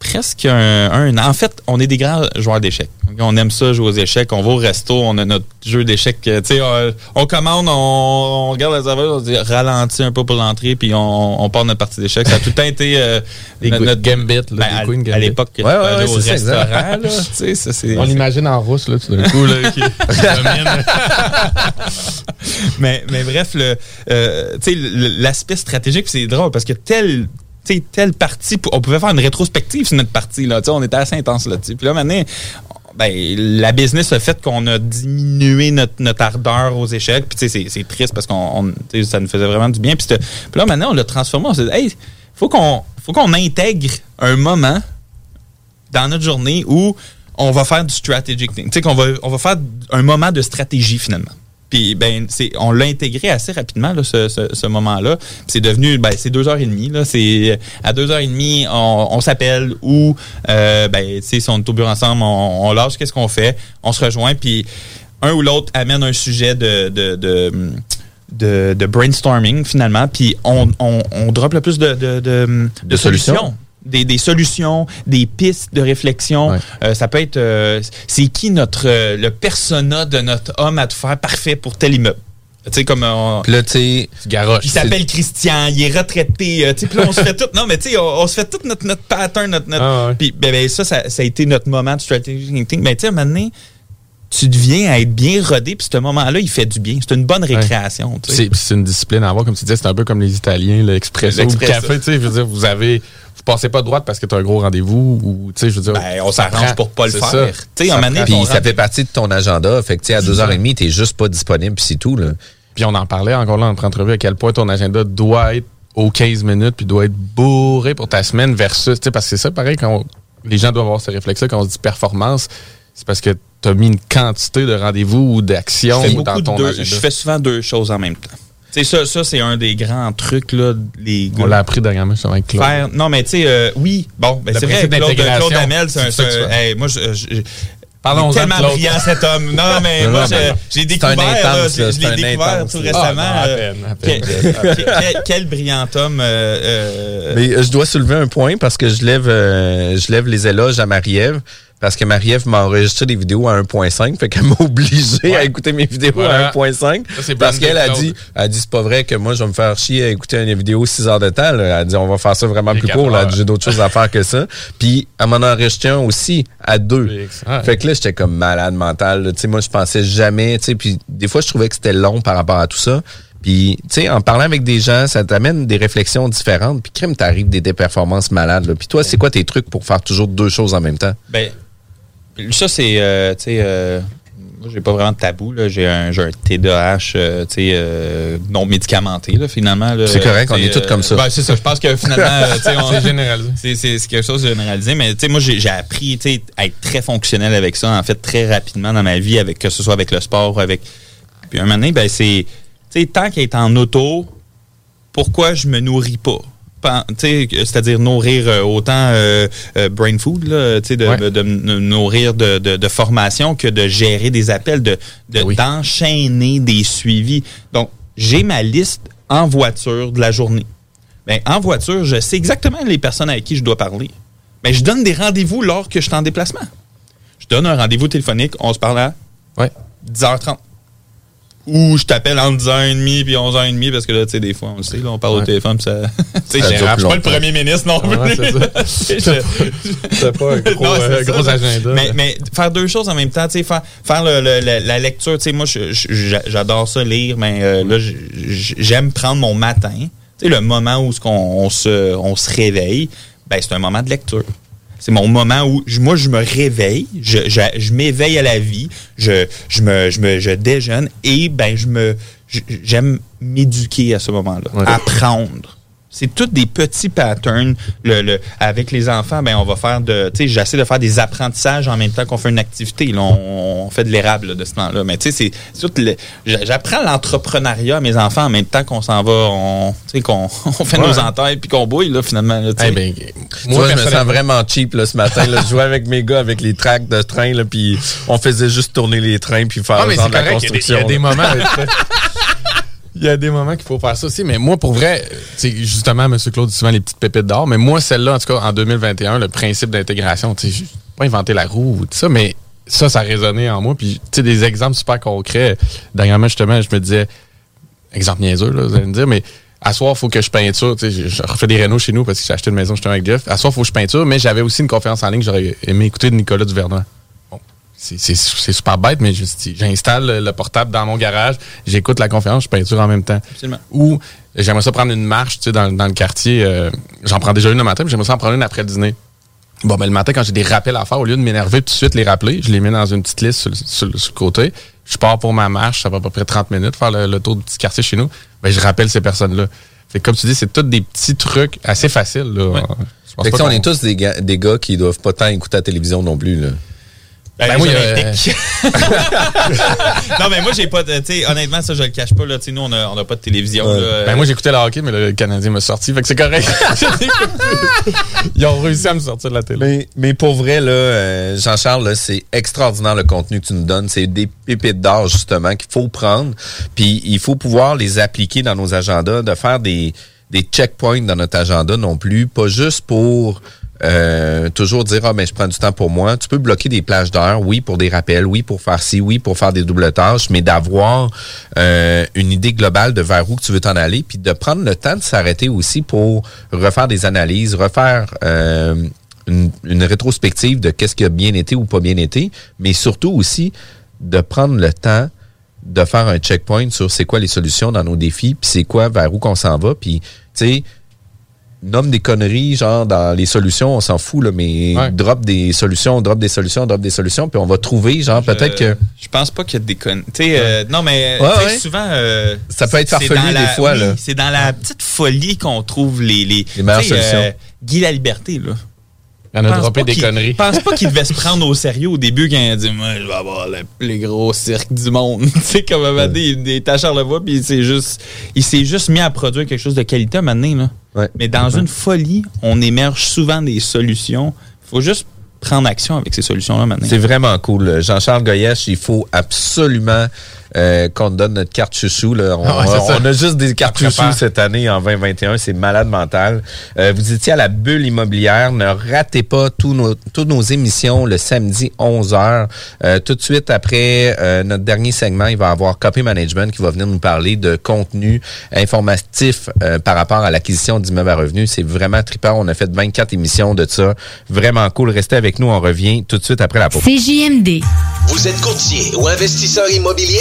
presque un. En fait, on est des grands joueurs d'échecs. On aime ça, jouer aux échecs. On va au resto, on a notre jeu d'échecs. euh, Tu sais, on, on commande, on, on regarde la serveuse, on dit ralentit un peu pour l'entrée, puis on, on part notre partie d'échecs. Ça a tout le temps été euh, notre, gambit, là, ben, à- queen à, gambit. l'époque, que Ouais, ouais, au restaurant, là, ça, c'est- On l'imagine en rousse, là, tout d'un coup. Là, qui- mais, mais bref, le, euh, tu sais, le- l'aspect stratégique, c'est drôle parce que tel, on pouvait faire une rétrospective sur notre partie. Là, Tu sais, on était assez intense là-dessus. Puis là, maintenant, ben, la business a fait qu'on a diminué notre, notre ardeur aux échecs. Puis tu sais, c'est- triste parce qu'on ça nous faisait vraiment du bien. Puis, là, maintenant, on l'a transformé. On s'est dit, hey, faut qu'on faut qu'on intègre un moment dans notre journée où on va faire du strategic thing. Tu sais, qu'on va, on va faire un moment de stratégie finalement. Puis, ben, c'est, on l'a intégré assez rapidement, là, ce, ce, ce moment-là. C'est devenu, ben, c'est deux heures et demie, là. C'est, à deux heures et demie, on, on s'appelle ou, euh, ben, tu sais, si on est au bureau ensemble, on, on lâche qu'est-ce qu'on fait, on se rejoint, puis un ou l'autre amène un sujet de, de, de, de, de brainstorming, finalement, puis on, on, on drop le plus de, de, de, De solutions. Des, des solutions, des pistes de réflexion. Ouais. Euh, ça peut être, euh, c'est qui notre, euh, le persona de notre homme à te faire parfait pour tel immeuble? Tu sais, comme on- Puis là, tu sais, il s'appelle Christian, il est retraité. tu sais, puis là, on se fait tout. Non, mais tu sais, on, on se fait tout notre, notre pattern, notre. notre Ah ouais. Puis ben, ben, ça, ça, ça a été notre moment de strategic thinking. Mais tu sais, donné, tu deviens à être bien rodé, puis ce moment-là, il fait du bien. C'est une bonne récréation. tu sais. C'est c'est une discipline à avoir, comme tu disais, c'est un peu comme les Italiens, l'expresso, le café, tu sais, je veux dire, vous avez, passez pas de droite parce que tu as un gros rendez-vous, ou, tu sais, je veux dire. Ben, on s'arrange pour pas le faire. ça. Tu sais, donné, prend- Puis ça fait partie de ton agenda. Fait que, tu sais, à 2h30, t'es juste pas disponible, puis c'est tout, là. Puis on en parlait encore là en notre entrevue à quel point ton agenda doit être aux 15 minutes puis doit être bourré pour ta semaine versus, tu sais, parce que c'est ça, pareil, quand on- les gens doivent avoir ce réflexe-là quand on se dit performance, c'est parce que tu as mis une quantité de rendez-vous ou d'actions dans de ton deux- agenda. je fais souvent deux choses en même temps. Sais, ça, ça c'est un des grands trucs, là, les On gars. l'a appris dernièrement justement avec Claude. Faire, non, mais tu sais, euh, oui, bon, ben c'est vrai, Claude, Claude Hamel, c'est un. fais. hey, moi, je, je- Parlons-en il est tellement brillant cet homme. Non, mais Non, moi, je- j'ai découvert, là, intense, je, là, je c'est l'ai découvert intense, tout récemment. Ah, non, à euh, peine, à peine. quel, quel- quel brillant homme. euh, euh, Mais euh, je dois soulever un point parce que je lève, euh, je lève les éloges à Marie-Ève. Parce que Marie-Ève m'a enregistré des vidéos à 1.5, fait qu'elle m'a obligé à écouter mes vidéos Voilà. à 1.5. Ça, c'est Parce qu'elle a dit, elle a dit c'est pas vrai que moi je vais me faire chier à écouter une vidéo 6 heures de temps. là. Elle a dit on va faire ça vraiment Les plus court. là. J'ai d'autres choses à faire que ça. Puis elle m'en a enregistré un aussi à deux. Fait que là, j'étais comme malade mental. Tu sais, moi, je pensais jamais. tu sais, Puis des fois, je trouvais que c'était long par rapport à tout ça. Puis, tu sais, en parlant avec des gens, ça t'amène des réflexions différentes. Puis, crime, t'arrives des, des performances malades. là. Puis toi, c'est quoi tes trucs pour faire toujours deux choses en même temps? Ben, ça, c'est, euh, tu sais, euh, moi, j'ai pas vraiment de tabou. là. J'ai un, j'ai un TDAH, euh, tu sais, euh, non médicamenté, là, finalement. là. C'est correct, on est tous comme ça. Ben, c'est ça. Je pense que finalement, euh, tu sais, on- C'est généralisé. c'est, c'est, c'est quelque chose de généralisé. Mais, tu sais, moi, j'ai, j'ai appris, tu sais, à être très fonctionnel avec ça, en fait, très rapidement dans ma vie, avec, que ce soit avec le sport ou avec. Puis, un moment donné, ben, c'est, tu sais, tant qu'être en auto, pourquoi je me nourris pas? C'est-à-dire nourrir euh, autant euh, euh, brain food, là, de, Ouais. de- nourrir de, formation que de gérer des appels, de, Oui. d'enchaîner des suivis. Donc, j'ai ma liste en voiture de la journée. Ben, en voiture, je sais exactement les personnes avec qui je dois parler. Mais je donne des rendez-vous lors que je suis en déplacement. Je donne un rendez-vous téléphonique, on se parle à Ouais. 10h30. Ou je t'appelle entre 10h30 puis 11h30 parce que là, tu sais, des fois, on le sait, là, on parle au téléphone puis ça. tu sais, je plus pas le premier ministre non plus. C'est pas un gros, Non, euh, gros agenda. Mais, mais faire deux choses en même temps, tu sais, faire, faire le- le- le- la lecture, tu sais, moi, j'adore ça lire, mais euh, là, j'aime prendre mon matin, tu sais, le moment où qu'on- on se, on se réveille, ben, c'est un moment de lecture. C'est mon moment où je- moi je me réveille, je, je, je m'éveille à la vie, je, je me je me je déjeune et ben je me j'aime m'éduquer à ce moment-là, apprendre. C'est tous des petits patterns. Le, le- avec les enfants, ben on va faire de, tu sais, j'essaie de faire des apprentissages en même temps qu'on fait une activité. Là, on, on fait de l'érable là, de ce temps-là. Mais tu sais, c'est le- j'a- J'apprends l'entrepreneuriat à mes enfants en même temps qu'on s'en va, on, tu sais, qu'on on fait Ouais. nos entailles puis qu'on bouille là finalement. Là, tu sais. Eh ben, Moi, je me sens vraiment cheap là, ce matin. Là. Je jouais avec mes gars avec les tracks de train, là, puis on faisait juste tourner les trains puis faire Ah, mais genre c'est de la correct. Il y a des- construction. Il y a des, moments. Il y a des moments qu'il faut faire ça aussi. Mais moi, pour vrai, justement, M. Claude dit souvent les petites pépites d'or. Mais moi, celle-là, en tout cas, en 2021, le principe d'intégration, sais, j'ai pas inventé la roue ou tout ça, mais ça, ça a résonné en moi. Puis, tu sais, des exemples super concrets. Dernièrement, justement, je me disais, exemple niaiseux, vous allez me dire, mais à soir, il faut que je peinture. Tu sais, je- je refais des rénaux chez nous parce que j'ai acheté une maison justement avec Jeff. À soir, il faut que je peinture, mais j'avais aussi une conférence en ligne j'aurais aimé écouter de Nicolas Duvernois. C'est- c'est c'est super bête, mais je- j'installe le- le portable dans mon garage, j'écoute la conférence, je peinture en même temps. Absolument. Ou j'aimerais ça prendre une marche tu sais, dans, dans le quartier. euh, J'en prends déjà une le matin, mais j'aimerais ça en prendre une après le dîner. Bon, ben le matin, quand j'ai des rappels à faire, au lieu de m'énerver tout de suite les rappeler, je les mets dans une petite liste sur, le- sur le- sur le côté. Je pars pour ma marche, ça va à peu près 30 minutes, faire le, le tour du petit quartier chez nous. Ben, je rappelle ces personnes-là. Fait que comme tu dis, c'est tous des petits trucs assez faciles. Là. Je pense Fait que, pas tu sais, on qu'on- est tous des gars, des gars qui doivent pas tant écouter la télévision non plus. Là. Ben, Ben oui, Olympiques. non, mais moi, j'ai pas de. Tu sais, honnêtement, ça, je le cache pas. Là, Tu sais, nous, on a, on a pas de télévision. Ouais. là. Ben moi j'écoutais le hockey, mais le Canadien m'a sorti, fait que c'est correct. Ils ont réussi à me sortir de la télé. Mais, mais pour vrai, là, euh, Jean-Charles, là, c'est extraordinaire le contenu que tu nous donnes. C'est des pépites d'or, justement, qu'il faut prendre. Puis il faut pouvoir les appliquer dans nos agendas, de faire des, des checkpoints dans notre agenda non plus. Pas juste pour euh, toujours dire ah ben je prends du temps pour moi. Tu peux bloquer des plages d'heures, oui pour des rappels, oui pour faire ci, oui pour faire des doubles tâches, mais d'avoir euh, une idée globale de vers où tu veux t'en aller, puis de prendre le temps de s'arrêter aussi pour refaire des analyses, refaire euh, une, une rétrospective de qu'est-ce qui a bien été ou pas bien été, mais surtout aussi de prendre le temps de faire un checkpoint sur c'est quoi les solutions dans nos défis, puis c'est quoi vers où qu'on s'en va, puis tu sais nomme des conneries, genre dans les solutions, on s'en fout, là, mais drop des solutions, drop des solutions, drop des solutions, puis on va trouver, genre, peut-être que. Je pense pas qu'il y a des conneries. Tu sais, euh, non, mais Ouais, souvent. euh, Ça peut être farfelu la- des fois, oui, là. C'est dans la petite folie qu'on trouve les. Les, Les meilleures sais, solutions. Guy la liberté, là. Il en a Pense droppé pas des qu'il- conneries. Je pense pas qu'il devait se prendre au sérieux au début quand il a dit Moi, je vais avoir le plus gros cirque du monde. tu sais, comme un moment donné, il était à Charlevoix, puis il s'est juste, il s'est juste mis à produire quelque chose de qualité maintenant. Là. Ouais. Mais dans une folie, on émerge souvent des solutions. faut juste prendre action avec ces solutions-là maintenant. C'est vraiment cool. Jean-Charles Goyesh, il faut absolument euh, qu'on te donne notre carte chouchou. Là. On, Ah ouais, c'est on a juste des cartes chouchou cette année en 2021. C'est malade mental. Euh, vous étiez à la bulle immobilière. Ne ratez pas tous nos, toutes nos émissions le samedi 11h. Euh, tout de suite après euh, notre dernier segment, il va y avoir Copy Management qui va venir nous parler de contenu informatif euh, par rapport à l'acquisition d'immeubles à revenus. C'est vraiment trippant. On a fait 24 émissions de ça. Vraiment cool. Restez avec nous. On revient tout de suite après la pause. CJMD. Vous êtes courtier ou investisseur immobilier?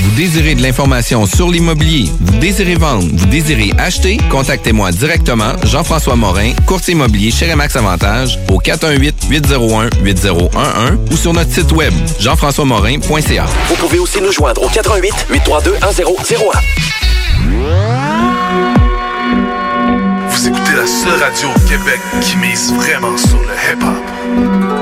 Vous désirez de l'information sur l'immobilier, vous désirez vendre, vous désirez acheter, contactez-moi directement, Jean-François Morin, courtier immobilier chez Remax Avantage, au 418-801-8011 ou sur notre site web, jean-françois-morin.ca. Vous pouvez aussi nous joindre au 88 832 1001. Vous écoutez la seule radio au Québec qui mise vraiment sur le hip-hop.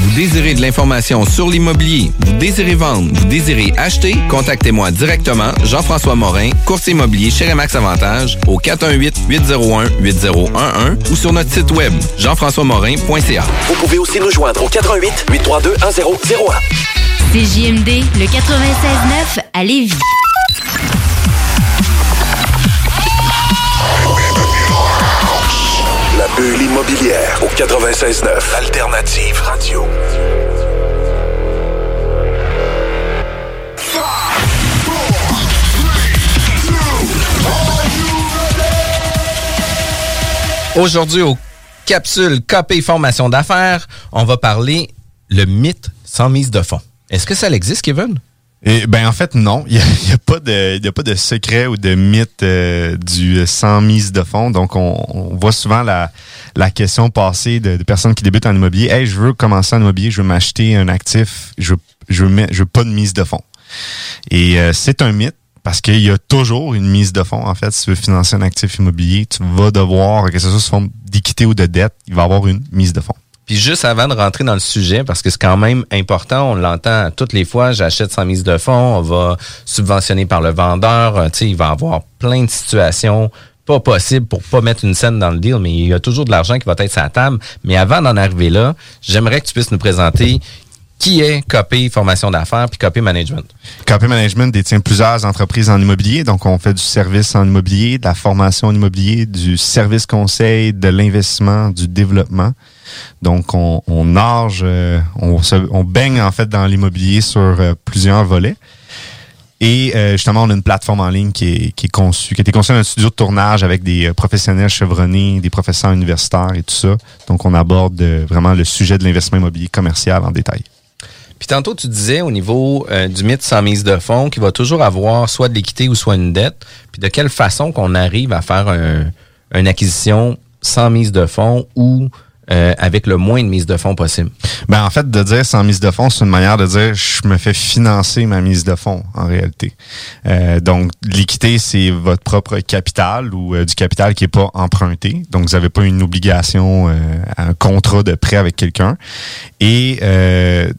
Vous désirez de l'information sur l'immobilier, vous désirez vendre, vous désirez acheter, contactez-moi directement, Jean-François Morin, courtier immobilier chez Remax Avantage, au 418-801-8011 ou sur notre site web, jean-françois-morin.ca. Vous pouvez aussi nous joindre au 88 832 1001. CJMD, le 96.9 à Lévis. Bulle immobilière au 96.9 Alternative Radio. Aujourd'hui, au capsule KP Formation d'affaires, on va parler le mythe sans mise de fonds. Est-ce que ça existe, Kevin? Et, ben en fait non, il n'y a, a pas de y a pas de secret ou de mythe euh, du sans mise de fonds. Donc on, voit souvent la, question passer de, personnes qui débutent en immobilier. Hey, je veux commencer en immobilier, je veux m'acheter un actif, je veux, je veux pas de mise de fonds. Et euh, c'est un mythe parce qu'il y a toujours une mise de fonds. En fait, si tu veux financer un actif immobilier, tu vas devoir, que ce soit sous forme d'équité ou de dette, il va y avoir une mise de fonds. Puis juste avant de rentrer dans le sujet, parce que c'est quand même important, on l'entend toutes les fois, j'achète sans mise de fonds, on va subventionner par le vendeur, euh, tu sais, il va avoir plein de situations pas possibles pour pas mettre une scène dans le deal, mais il y a toujours de l'argent qui va être la table. Mais avant d'en arriver là, j'aimerais que tu puisses nous présenter qui est Copé Formation d'affaires puis Copé Management. KP Management détient plusieurs entreprises en immobilier. Donc, on fait du service en immobilier, de la formation en immobilier, du service conseil, de l'investissement, du développement. Donc, on, on nage, euh, on, se- on baigne en fait dans l'immobilier sur euh, plusieurs volets. Et euh, justement, on a une plateforme en ligne qui est, qui est conçue, qui a été conçue dans un studio de tournage avec des euh, professionnels chevronnés, des professeurs universitaires et tout ça. Donc, on aborde vraiment le sujet de l'investissement immobilier commercial en détail. Puis tantôt, tu disais au niveau du mythe sans mise de fonds qu'il va toujours avoir soit de l'équité ou soit une dette. Puis de quelle façon qu'on arrive à faire un, une acquisition sans mise de fonds ou euh, avec le moins de mise de fonds possible? Ben en fait, de dire sans mise de fonds, c'est une manière de dire je me fais financer ma mise de fonds en réalité. Euh, donc l'équité, c'est votre propre capital ou euh, du capital qui est pas emprunté. Donc vous n'avez pas une obligation, euh, un contrat de prêt avec quelqu'un. Et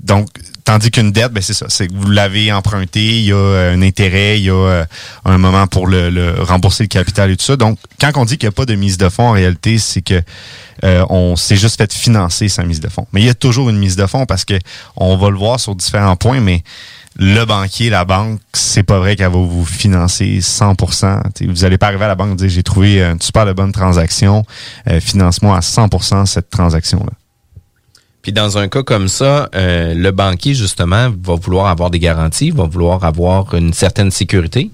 donc Tandis qu'une dette, ben c'est ça, c'est que vous l'avez emprunté, il y a euh, un intérêt, il y a euh, un moment pour le, rembourser le capital et tout ça. Donc, quand on dit qu'il n'y a pas de mise de fonds, en réalité, c'est que euh, on s'est juste fait financer sa mise de fonds. Mais il y a toujours une mise de fonds parce que on va le voir sur différents points, mais le banquier, la banque, c'est pas vrai qu'elle va vous financer 100%. T'sais, vous allez pas arriver à la banque et dire j'ai trouvé une super de bonne transaction, euh, finance-moi à 100% cette transaction-là. Puis dans un cas comme ça, euh, le banquier, justement, va vouloir avoir des garanties, va vouloir avoir une certaine sécurité.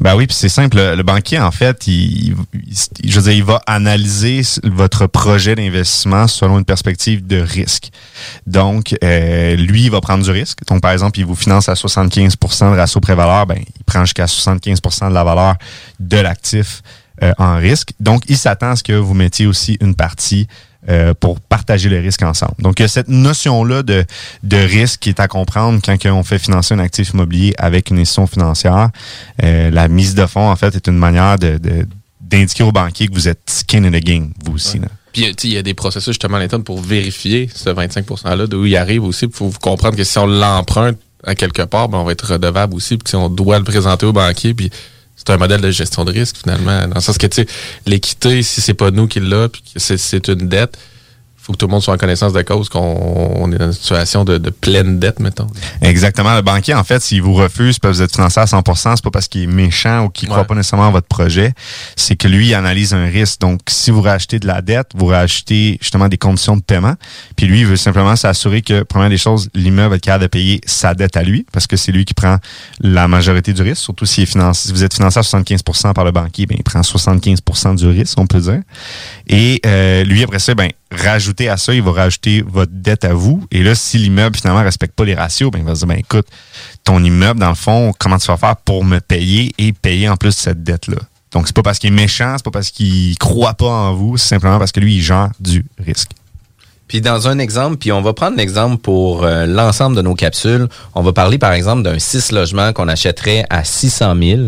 Ben oui, puis c'est simple. Le, banquier, en fait, il, il- je veux dire, il va analyser votre projet d'investissement selon une perspective de risque. Donc, euh, lui, il va prendre du risque. Donc, par exemple, il vous finance à 75% de ratio pré-valeur, ben, il prend jusqu'à 75% de la valeur de l'actif euh, en risque. Donc, il s'attend à ce que vous mettiez aussi une partie euh, pour partager le risque ensemble. Donc, il y a cette notion-là de, de risque qui est à comprendre quand on fait financer un actif immobilier avec une institution financière. Euh, la mise de fonds, en fait, est une manière de, de- d'indiquer au banquier que vous êtes skin in the game, vous aussi. là. Puis, tu sais, il y a des processus justement à l'interne pour vérifier ce 25 $-là, d'où il arrive aussi. Il faut vous comprendre que si on l'emprunte à quelque part, ben, on va être redevable aussi. Puis si on doit le présenter au banquier, puis c'est un modèle de gestion de risque finalement. Dans le sens que, tu sais, l'équité, si c'est pas nous qui l'a, puis c'est une dette, faut que tout le monde soit en connaissance de cause qu'on on est dans une situation de, de pleine dette, mettons. Exactement. Le banquier, en fait, s'il vous refuse que vous êtes financé à 100% c'est pas parce qu'il est méchant ou qu'il croit Ouais. pas nécessairement à votre projet. C'est que lui, il analyse un risque. Donc, si vous rachetez de la dette, vous rachetez justement des conditions de paiement. Puis lui, il veut simplement s'assurer que, première des choses, l'immeuble être capable de payer sa dette à lui parce que c'est lui qui prend la majorité du risque. Surtout s'il est financé, si vous êtes financé à 75% par le banquier, ben, il prend 75% du risque, on peut dire. Et euh, lui, après ça, ben, rajouter à ça, il va rajouter votre dette à vous. Et là, si l'immeuble, finalement, respecte pas les ratios, ben, il va se dire, ben, écoute, ton immeuble, dans le fond, comment tu vas faire pour me payer et payer en plus cette dette-là? Donc, c'est pas parce qu'il est méchant, c'est pas parce qu'il croit pas en vous, c'est simplement parce que lui, il gère du risque. Puis dans un exemple, puis on va prendre l'exemple pour euh, l'ensemble de nos capsules. On va parler par exemple d'un 6 logements qu'on achèterait à 600 000.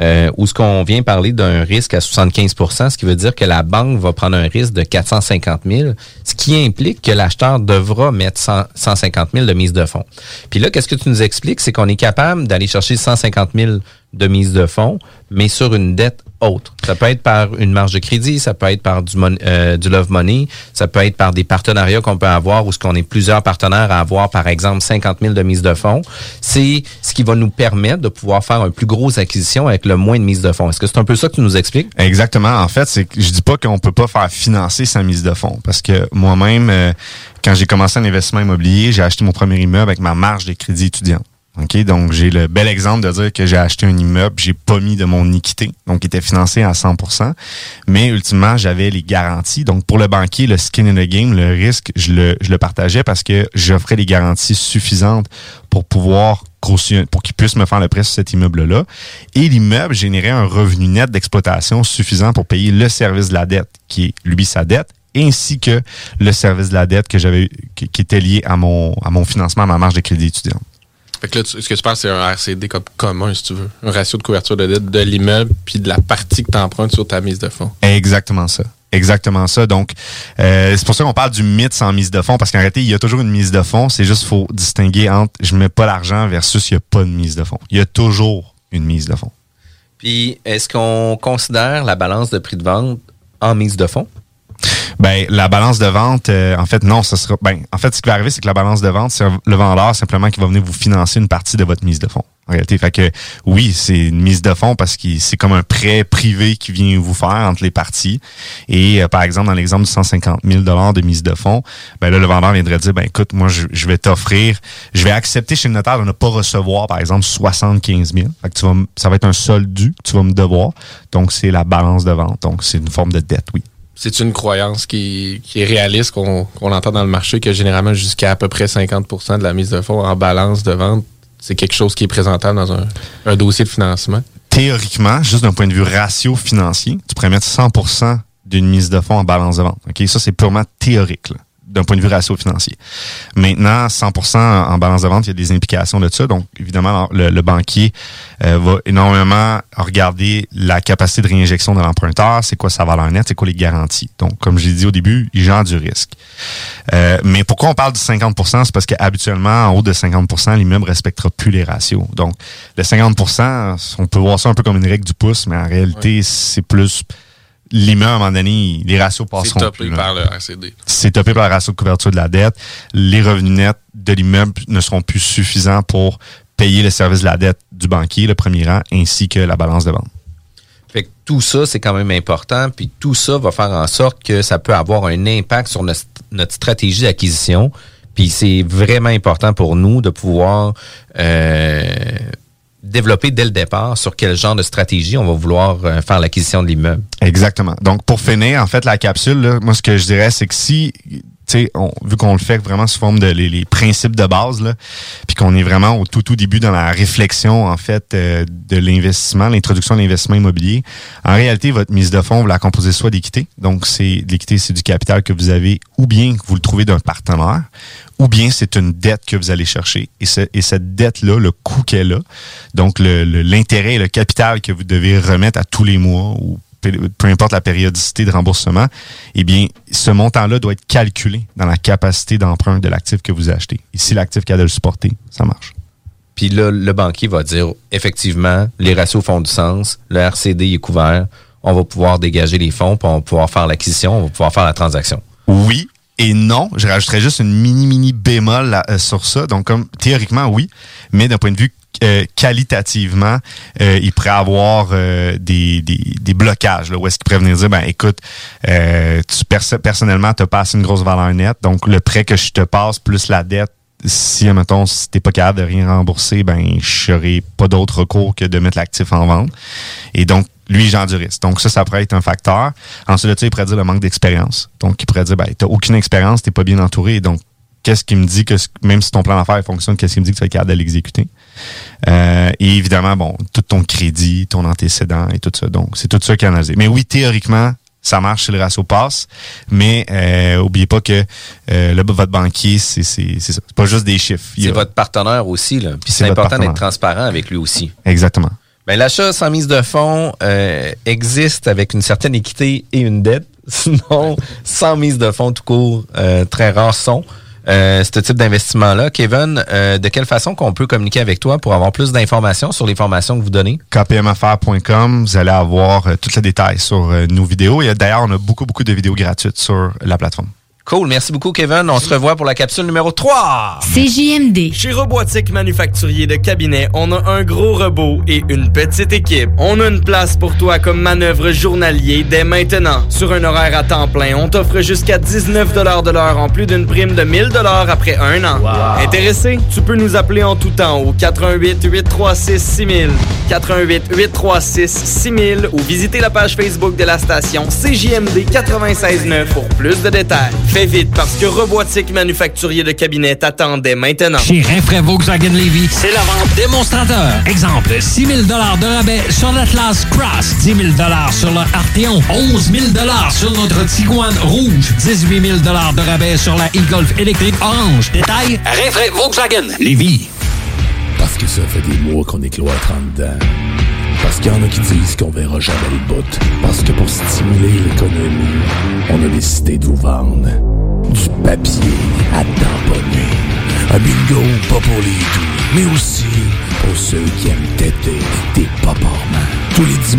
Euh, où ce qu'on vient parler d'un risque à 75% ce qui veut dire que la banque va prendre un risque de 450 000, ce qui implique que l'acheteur devra mettre 100 150 000 de mise de fonds. Puis là, qu'est-ce que tu nous expliques? C'est qu'on est capable d'aller chercher 150 000 de mise de fonds, mais sur une dette autre. Ça peut être par une marge de crédit, ça peut être par du, euh, love money, ça peut être par des partenariats qu'on peut avoir où ce qu'on est plusieurs partenaires à avoir, par exemple, 50 000 de mise de fonds. C'est ce qui va nous permettre de pouvoir faire un plus gros acquisition avec le moins de mise de fonds. Est-ce que c'est un peu ça que tu nous expliques? Exactement. En fait, c'est que je dis pas qu'on peut pas faire financer sa mise de fonds parce que moi-même, euh, quand j'ai commencé un investissement immobilier, j'ai acheté mon premier immeuble avec ma marge de crédit étudiant. Donc, j'ai le bel exemple de dire que j'ai acheté un immeuble, j'ai pas mis de mon équité, donc il était financé à 100% mais ultimement, j'avais les garanties. Donc, pour le banquier, le skin in the game, le risque, je le, je le partageais parce que j'offrais les garanties suffisantes pour pouvoir pour qu'il puisse me faire le prêt sur cet immeuble-là. Et l'immeuble générait un revenu net d'exploitation suffisant pour payer le service de la dette, qui est lui sa dette, ainsi que le service de la dette que j'avais qui était lié à mon à mon financement, à ma marge de crédit étudiant. Fait que là, tu- ce que tu parles, c'est un RCD comme commun, si tu veux. Un ratio de couverture de dette de l'immeuble puis de la partie que tu empruntes sur ta mise de fonds. Exactement ça. Exactement ça. Donc, euh, c'est pour ça qu'on parle du mythe sans mise de fonds, parce qu'en réalité, il y a toujours une mise de fonds. C'est juste faut distinguer entre je mets pas l'argent versus il n'y a pas de mise de fonds. Il y a toujours une mise de fonds. Puis, est-ce qu'on considère la balance de prix de vente en mise de fonds? Ben, la balance de vente, euh, en fait, non, ça sera. Ben, en fait, ce qui va arriver, c'est que la balance de vente, c'est le vendeur simplement qui va venir vous financer une partie de votre mise de fonds. En réalité, fait que oui, c'est une mise de fonds parce que c'est comme un prêt privé qui vient vous faire entre les parties. Et euh, par exemple, dans l'exemple du 150 000 dollars de mise de fonds, ben là, le vendeur viendrait dire, ben écoute, moi, je, je vais t'offrir, je vais accepter chez le notaire de ne pas recevoir, par exemple, 75 000. Fait que tu vas, ça va être un solde dû que tu vas me devoir. Donc, c'est la balance de vente. Donc, c'est une forme de dette, oui. C'est une croyance qui, qui est réaliste, qu'on entend dans le marché, que généralement jusqu'à à peu près 50% de la mise de fonds en balance de vente, c'est quelque chose qui est présentable dans un, un dossier de financement. théoriquement, juste d'un point de vue ratio financier, tu pourrais mettre 100% d'une mise de fonds en balance de vente. Ça, c'est purement théorique, là, d'un point de vue ratio financier. Maintenant, 100% en balance de vente, il y a des implications de ça. Donc, évidemment, le, le banquier euh, va énormément regarder la capacité de réinjection de l'emprunteur, c'est quoi sa valeur nette, c'est quoi les garanties. Donc, comme j'ai dit au début, il gère du risque. Euh, mais pourquoi on parle du 50% C'est parce qu'habituellement, en haut de 50% l'immeuble respectera plus les ratios. Donc, le 50% on peut voir ça un peu comme une règle du pouce, mais en réalité, c'est plus l'immeuble, à un moment donné, les ratios C'est passeront topé plus. là. par le RCD. C'est topé par le ratio de couverture de la dette. Les revenus nets de l'immeuble ne seront plus suffisants pour payer le service de la dette du banquier, le premier rang, ainsi que la balance de vente. Fait que tout ça, c'est quand même important. Puis tout ça va faire en sorte que ça peut avoir un impact sur notre, notre stratégie d'acquisition. Puis c'est vraiment important pour nous de pouvoir euh, développer dès le départ sur quel genre de stratégie on va vouloir euh, faire l'acquisition de l'immeuble? Exactement. Donc, pour finir, en fait, la capsule, là, moi, ce que je dirais, c'est que si, tu sais, on- vu qu'on le fait vraiment sous forme de les, les principes de base, puis qu'on est vraiment au tout, tout début dans la réflexion, en fait, euh, de l'investissement, l'introduction de l'investissement immobilier, en réalité, votre mise de fonds, vous la composez soit d'équité. Donc, c'est l'équité, c'est du capital que vous avez, ou bien que vous le trouvez d'un partenaire, ou bien c'est une dette que vous allez chercher. Et, ce- et cette dette-là, le coût qu'elle a, donc l'intérêt et le capital que vous devez remettre à tous les mois, ou peu peu importe la périodicité de remboursement, eh bien, ce montant-là doit être calculé dans la capacité d'emprunt de l'actif que vous achetez. Et si l'actif qui a de le supporter, ça marche. Puis là, le banquier va dire effectivement, les ratios font du sens, le RCD est couvert, on va pouvoir dégager les fonds, puis on va pouvoir faire l'acquisition, on va pouvoir faire la transaction. Oui, et non. Je rajouterais juste une mini, mini bémol là, euh, sur ça. Donc, comme théoriquement, oui, mais d'un point de vue euh, qualitativement, euh, il pourrait avoir euh, des, des, des blocages. Là, où est-ce qu'il pourrait venir dire, ben écoute, euh, tu perso- personnellement, tu passes une grosse valeur nette. Donc, le prêt que je te passe plus la dette, si, mettons, si t'es pas capable de rien rembourser, ben je n'aurai pas d'autre recours que de mettre l'actif en vente. Et donc, lui, Jean du risque. Donc, ça, ça pourrait être un facteur. Ensuite de ça, il pourrait dire le manque d'expérience. Donc, il pourrait dire, ben, t'as aucune expérience, t'es pas bien entouré. Donc, qu'est-ce qui me dit que, même si ton plan d'affaires fonctionne, qu'est-ce qui me dit que tu être capable de l'exécuter? Euh, et évidemment, bon, tout ton crédit, ton antécédent et tout ça. Donc, c'est tout ça qui est analysé. Mais oui, théoriquement, ça marche si le ratio passe, mais euh, oubliez pas que euh, le, votre banquier, c'est c'est c'est ça. C'est pas juste des chiffres. C'est a- votre partenaire aussi, là. Puis C'est important d'être transparent avec lui aussi. Exactement. Ben, l'achat sans mise de fonds euh, existe avec une certaine équité et une dette. Sinon, sans mise de fonds tout court, euh, très rares sont euh, ce type d'investissement-là. Kevin, euh, de quelle façon qu'on peut communiquer avec toi pour avoir plus d'informations sur les formations que vous donnez? kpmaffaires.com, vous allez avoir euh, tous les détails sur euh, nos vidéos. Et d'ailleurs, on a beaucoup, beaucoup de vidéos gratuites sur la plateforme. Cool, merci beaucoup Kevin. On se revoit pour la capsule numéro 3. CJMD. Chez Robotique Manufacturier de Cabinet, on a un gros robot et une petite équipe. On a une place pour toi comme manœuvre journalier dès maintenant. Sur un horaire à temps plein, on t'offre jusqu'à 19 de l'heure en plus d'une prime de 1000 après un an. Intéressé? Tu peux nous appeler en tout temps au 88 836 6000, 88 836 6000 ou visiter la page Facebook de la station CJMD 969 pour plus de détails. Fais vite parce que Robotique Manufacturier de Cabinet t'attendait maintenant. Chez Rinfraie Volkswagen Levy, c'est la vente démonstrateur. Exemple, 6 000 de rabais sur l'Atlas Cross, 10 000 sur le Arteon, 11 000 sur notre Tiguan Rouge, 18 000 de rabais sur la e-Golf électrique orange. Détail, Rinfraie Volkswagen Levy. Parce que ça fait des mois qu'on est cloître en dedans. Parce qu'il y en a qui disent qu'on verra jamais le bout. Parce que pour stimuler l'économie, on a décidé de vous vendre du papier à tamponner. Un bingo pas pour les doux, mais aussi pour ceux qui aiment têter des paparmans. Tous les